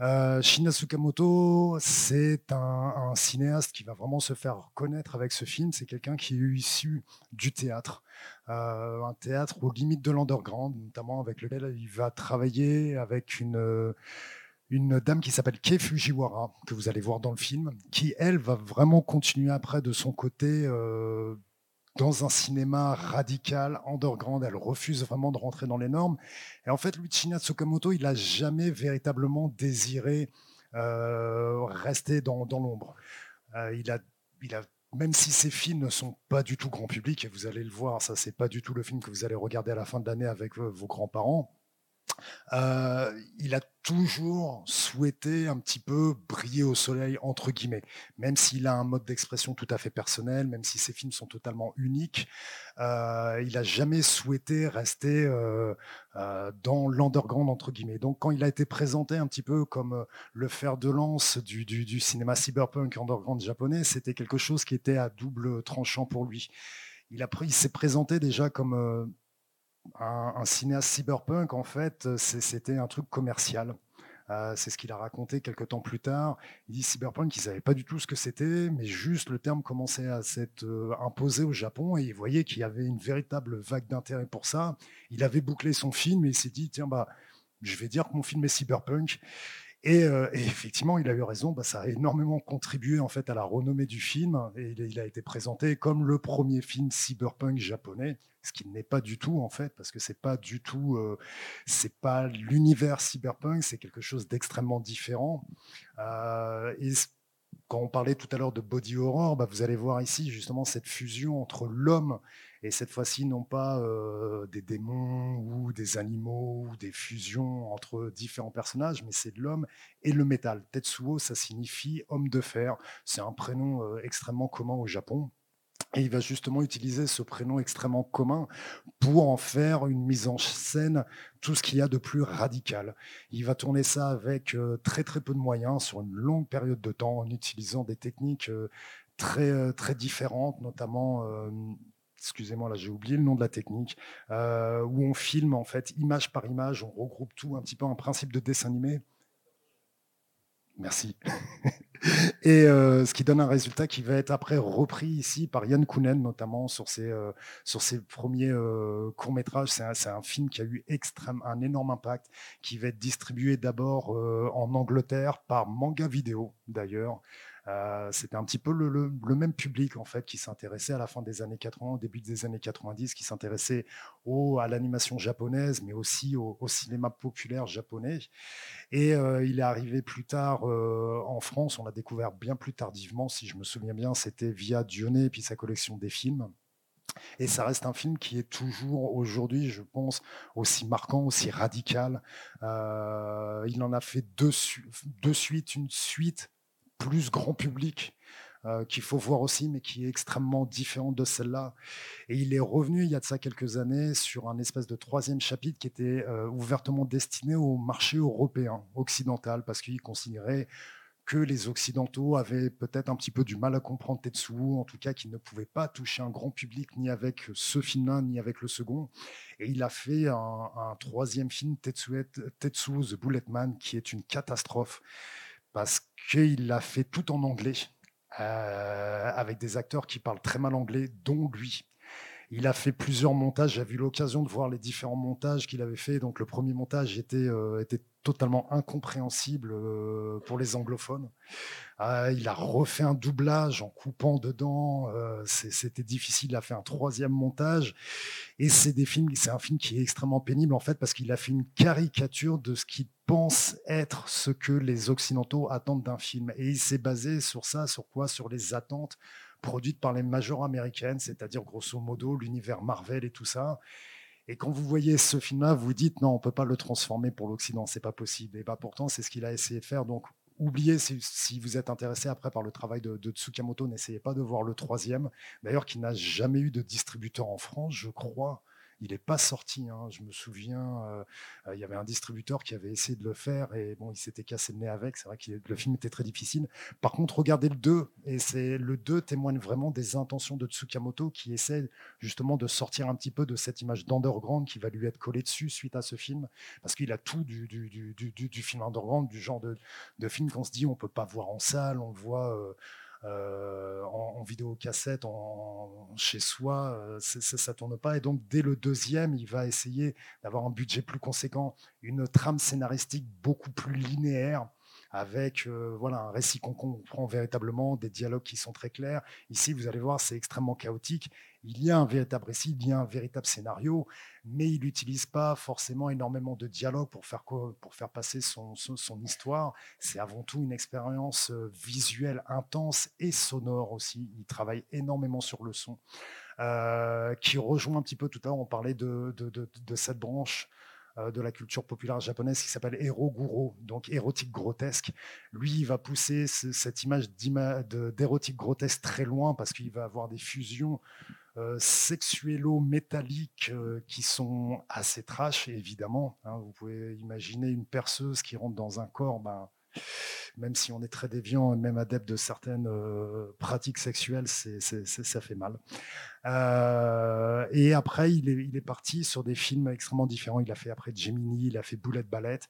Euh, Shinya Tsukamoto, c'est un, cinéaste qui va vraiment se faire connaître avec ce film. C'est quelqu'un qui est issu du théâtre. Euh, un théâtre aux limites de l'underground, notamment avec lequel il va travailler avec une, une dame qui s'appelle Kei Fujiwara, que vous allez voir dans le film, qui, elle, va vraiment continuer après de son côté euh, dans un cinéma radical, underground. Elle refuse vraiment de rentrer dans les normes. Et en fait, lui, Shinya Tsukamoto, il n'a jamais véritablement désiré euh, rester dans, l'ombre. il a même si ces films ne sont pas du tout grand public, et vous allez le voir, ça c'est pas du tout le film que vous allez regarder à la fin de l'année avec euh, vos grands-parents, euh, il a toujours souhaité un petit peu briller au soleil, entre guillemets, même s'il a un mode d'expression tout à fait personnel, même si ses films sont totalement uniques, euh, il n'a jamais souhaité rester euh, dans l'underground, entre guillemets. Donc quand il a été présenté un petit peu comme le fer de lance du, cinéma cyberpunk underground japonais, c'était quelque chose qui était à double tranchant pour lui. Il, a, il s'est présenté déjà comme un, cinéaste cyberpunk, en fait, c'était un truc commercial. Euh, c'est ce qu'il a raconté quelques temps plus tard. Il dit cyberpunk, il savait pas du tout ce que c'était, mais juste le terme commençait à s'être euh, imposé au Japon et il voyait qu'il y avait une véritable vague d'intérêt pour ça. Il avait bouclé son film et il s'est dit tiens bah je vais dire que mon film est cyberpunk. Et, euh, effectivement, il a eu raison. Bah, ça a énormément contribué en fait à la renommée du film. Et il, a été présenté comme le premier film cyberpunk japonais, ce qui n'est pas du tout en fait, parce que c'est pas du tout, euh, pas l'univers cyberpunk, c'est quelque chose d'extrêmement différent. Euh, et quand on parlait tout à l'heure de body horror, bah, vous allez voir ici justement cette fusion entre l'homme et cette fois-ci non pas euh, des démons ou des animaux ou des fusions entre différents personnages, mais c'est de l'homme et le métal. Tetsuo, ça signifie homme de fer. C'est un prénom euh, extrêmement commun au Japon. Et il va justement utiliser ce prénom extrêmement commun pour en faire une mise en scène, tout ce qu'il y a de plus radical. Il va tourner ça avec euh, très très peu de moyens sur une longue période de temps en utilisant des techniques très, très différentes, notamment excusez-moi, là j'ai oublié le nom de la technique, euh, où on filme en fait image par image, on regroupe tout un petit peu en principe de dessin animé. Merci. Et euh, ce qui donne un résultat qui va être après repris ici par Yann Kounen, notamment sur ses, euh, sur ses premiers courts-métrages. C'est un, un, film qui a eu extrême, un énorme impact, qui va être distribué d'abord en Angleterre par Manga Vidéo, d'ailleurs. Euh, c'était un petit peu le, même public en fait qui s'intéressait à la fin des années 80, au début des années 90, qui s'intéressait à l'animation japonaise, mais aussi au, cinéma populaire japonais. Et euh, il est arrivé plus tard euh, en France, on l'a découvert bien plus tardivement, si je me souviens bien, c'était via Dionnet et puis sa collection des films. Et ça reste un film qui est toujours aujourd'hui, je pense, aussi marquant, aussi radical. il en a fait deux, deux suites, une suite plus grand public euh, qu'il faut voir aussi, mais qui est extrêmement différente de celle-là. Et il est revenu il y a de ça quelques années sur un espèce de troisième chapitre qui était euh, ouvertement destiné au marché européen, occidental, parce qu'il considérait que les Occidentaux avaient peut-être un petit peu du mal à comprendre Tetsuo, en tout cas qu'ils ne pouvaient pas toucher un grand public ni avec ce film-là, ni avec le second. Et il a fait un, troisième film, Tetsuo, Tetsuo The Bulletman, qui est une catastrophe parce qu'il l'a fait tout en anglais, euh, avec des acteurs qui parlent très mal anglais, dont lui. Il a fait plusieurs montages. J'ai eu l'occasion de voir les différents montages qu'il avait fait. Donc le premier montage était, euh, était totalement incompréhensible euh, pour les anglophones. Euh, il a refait un doublage en coupant dedans. C'était difficile. Il a fait un troisième montage. Et c'est des films. C'est un film qui est extrêmement pénible en fait parce qu'il a fait une caricature de ce qu'il pense être ce que les occidentaux attendent d'un film. Et il s'est basé sur ça, sur quoi? Sur les attentes produite par les majors américaines, c'est-à-dire grosso modo l'univers Marvel et tout ça. Et quand vous voyez ce film-là, vous dites non, on peut pas le transformer pour l'Occident, c'est pas possible. Et bah pourtant, c'est ce qu'il a essayé de faire. Donc oubliez si, vous êtes intéressé après par le travail de, de Tsukamoto, n'essayez pas de voir le troisième. D'ailleurs, qui n'a jamais eu de distributeur en France, je crois. Il n'est pas sorti. hein. Je me souviens, euh, il y avait un distributeur qui avait essayé de le faire et bon, il s'était cassé le nez avec. C'est vrai que le film était très difficile. Par contre, regardez le 2 et c'est le 2 témoigne vraiment des intentions de Tsukamoto qui essaie justement de sortir un petit peu de cette image d'underground qui va lui être collée dessus suite à ce film parce qu'il a tout du, du, du, du, film underground, du genre de, de film qu'on se dit on peut pas voir en salle, on le voit. euh, euh, en, en vidéocassette, en, chez soi, euh, ça tourne pas. Et donc, dès le deuxième, il va essayer d'avoir un budget plus conséquent, une trame scénaristique beaucoup plus linéaire, avec euh, voilà, un récit qu'on comprend véritablement, des dialogues qui sont très clairs. Ici, vous allez voir, c'est extrêmement chaotique. Il y a un véritable récit, il y a un véritable scénario, mais il n'utilise pas forcément énormément de dialogue pour faire, passer son, histoire. C'est avant tout une expérience euh, visuelle intense et sonore aussi. Il travaille énormément sur le son, euh, qui rejoint un petit peu tout à l'heure, on parlait de, cette branche euh, de la culture populaire japonaise qui s'appelle Eroguro, donc érotique grotesque. Lui, il va pousser ce- cette image d'érotique grotesque très loin parce qu'il va avoir des fusions euh, sexuello-métalliques euh, qui sont assez trash, évidemment. hein. vous pouvez imaginer une perceuse qui rentre dans un corps, ben, même si on est très déviant, même adepte de certaines euh, pratiques sexuelles, c'est, ça fait mal. Euh, et après, il est, il est parti sur des films extrêmement différents. Il a fait après Gemini, il a fait Bullet Ballet,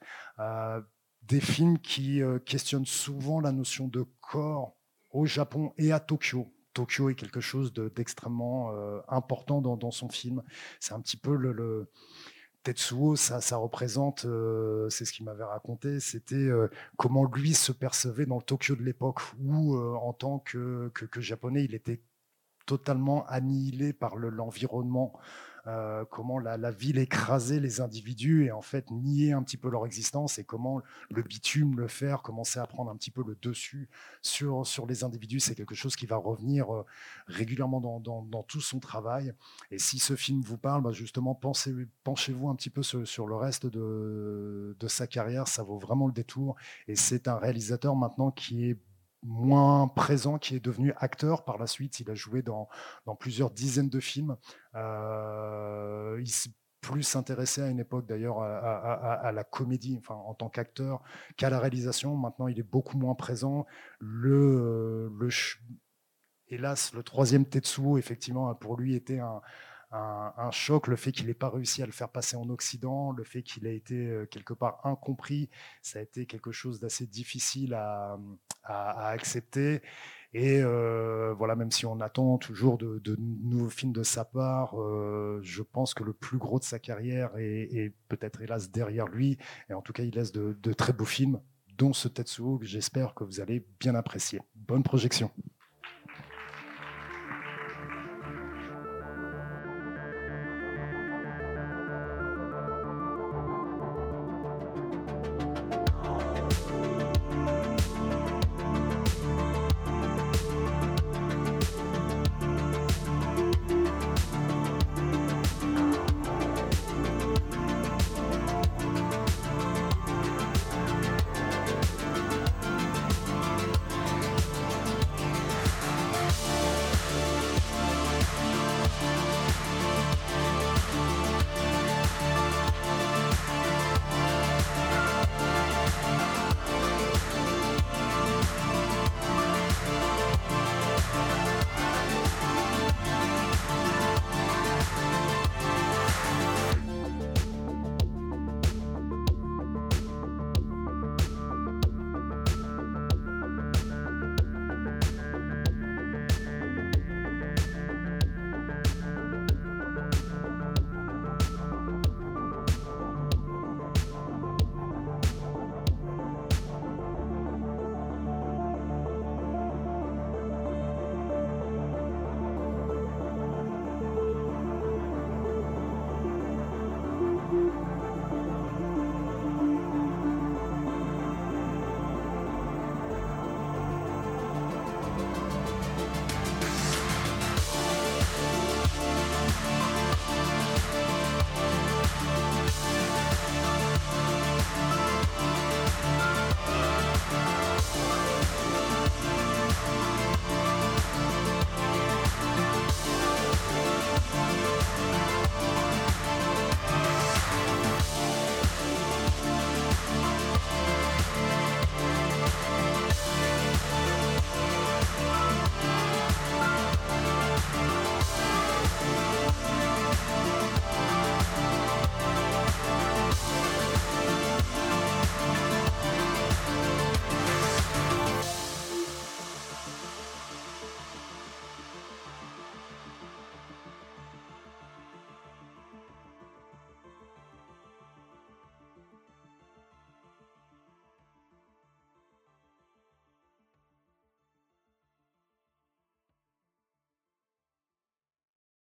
des films qui questionnent souvent la notion de corps au Japon et à Tokyo. Tokyo est quelque chose de- d'extrêmement euh, important dans, son film. C'est un petit peu le, Tetsuo, ça, représente, euh, c'est ce qu'il m'avait raconté, c'était euh, comment lui se percevait dans le Tokyo de l'époque, où en tant que, japonais, il était totalement annihilé par le- l'environnement, euh, comment la, ville écrasait les individus et en fait niait un petit peu leur existence et comment le bitume, le fer commençait à prendre un petit peu le dessus sur, sur les individus. C'est quelque chose qui va revenir euh, régulièrement dans, dans, tout son travail. Et si ce film vous parle, bah, justement, penchez-vous un petit peu sur, sur le reste de, de sa carrière. Ça vaut vraiment le détour. Et c'est un réalisateur maintenant qui est moins présent, qui est devenu acteur par la suite. Il a joué dans, dans plusieurs dizaines de films. Euh, il s'est plus intéressé à une époque d'ailleurs à, la comédie, enfin en tant qu'acteur, qu'à la réalisation. Maintenant, il est beaucoup moins présent. Le, hélas, le troisième Tetsuo, effectivement, pour lui était un, un- choc. Le fait qu'il n'ait pas réussi à le faire passer en Occident, le fait qu'il ait été euh, quelque part incompris, ça a été quelque chose d'assez difficile à, à- accepter. Et euh, voilà, même si on attend toujours de, nouveaux films de sa part, euh, je pense que le plus gros de sa carrière est, est peut-être hélas derrière lui. Et en tout cas, il laisse de, de très beaux films, dont ce Tetsuo que j'espère que vous allez bien apprécier. Bonne projection.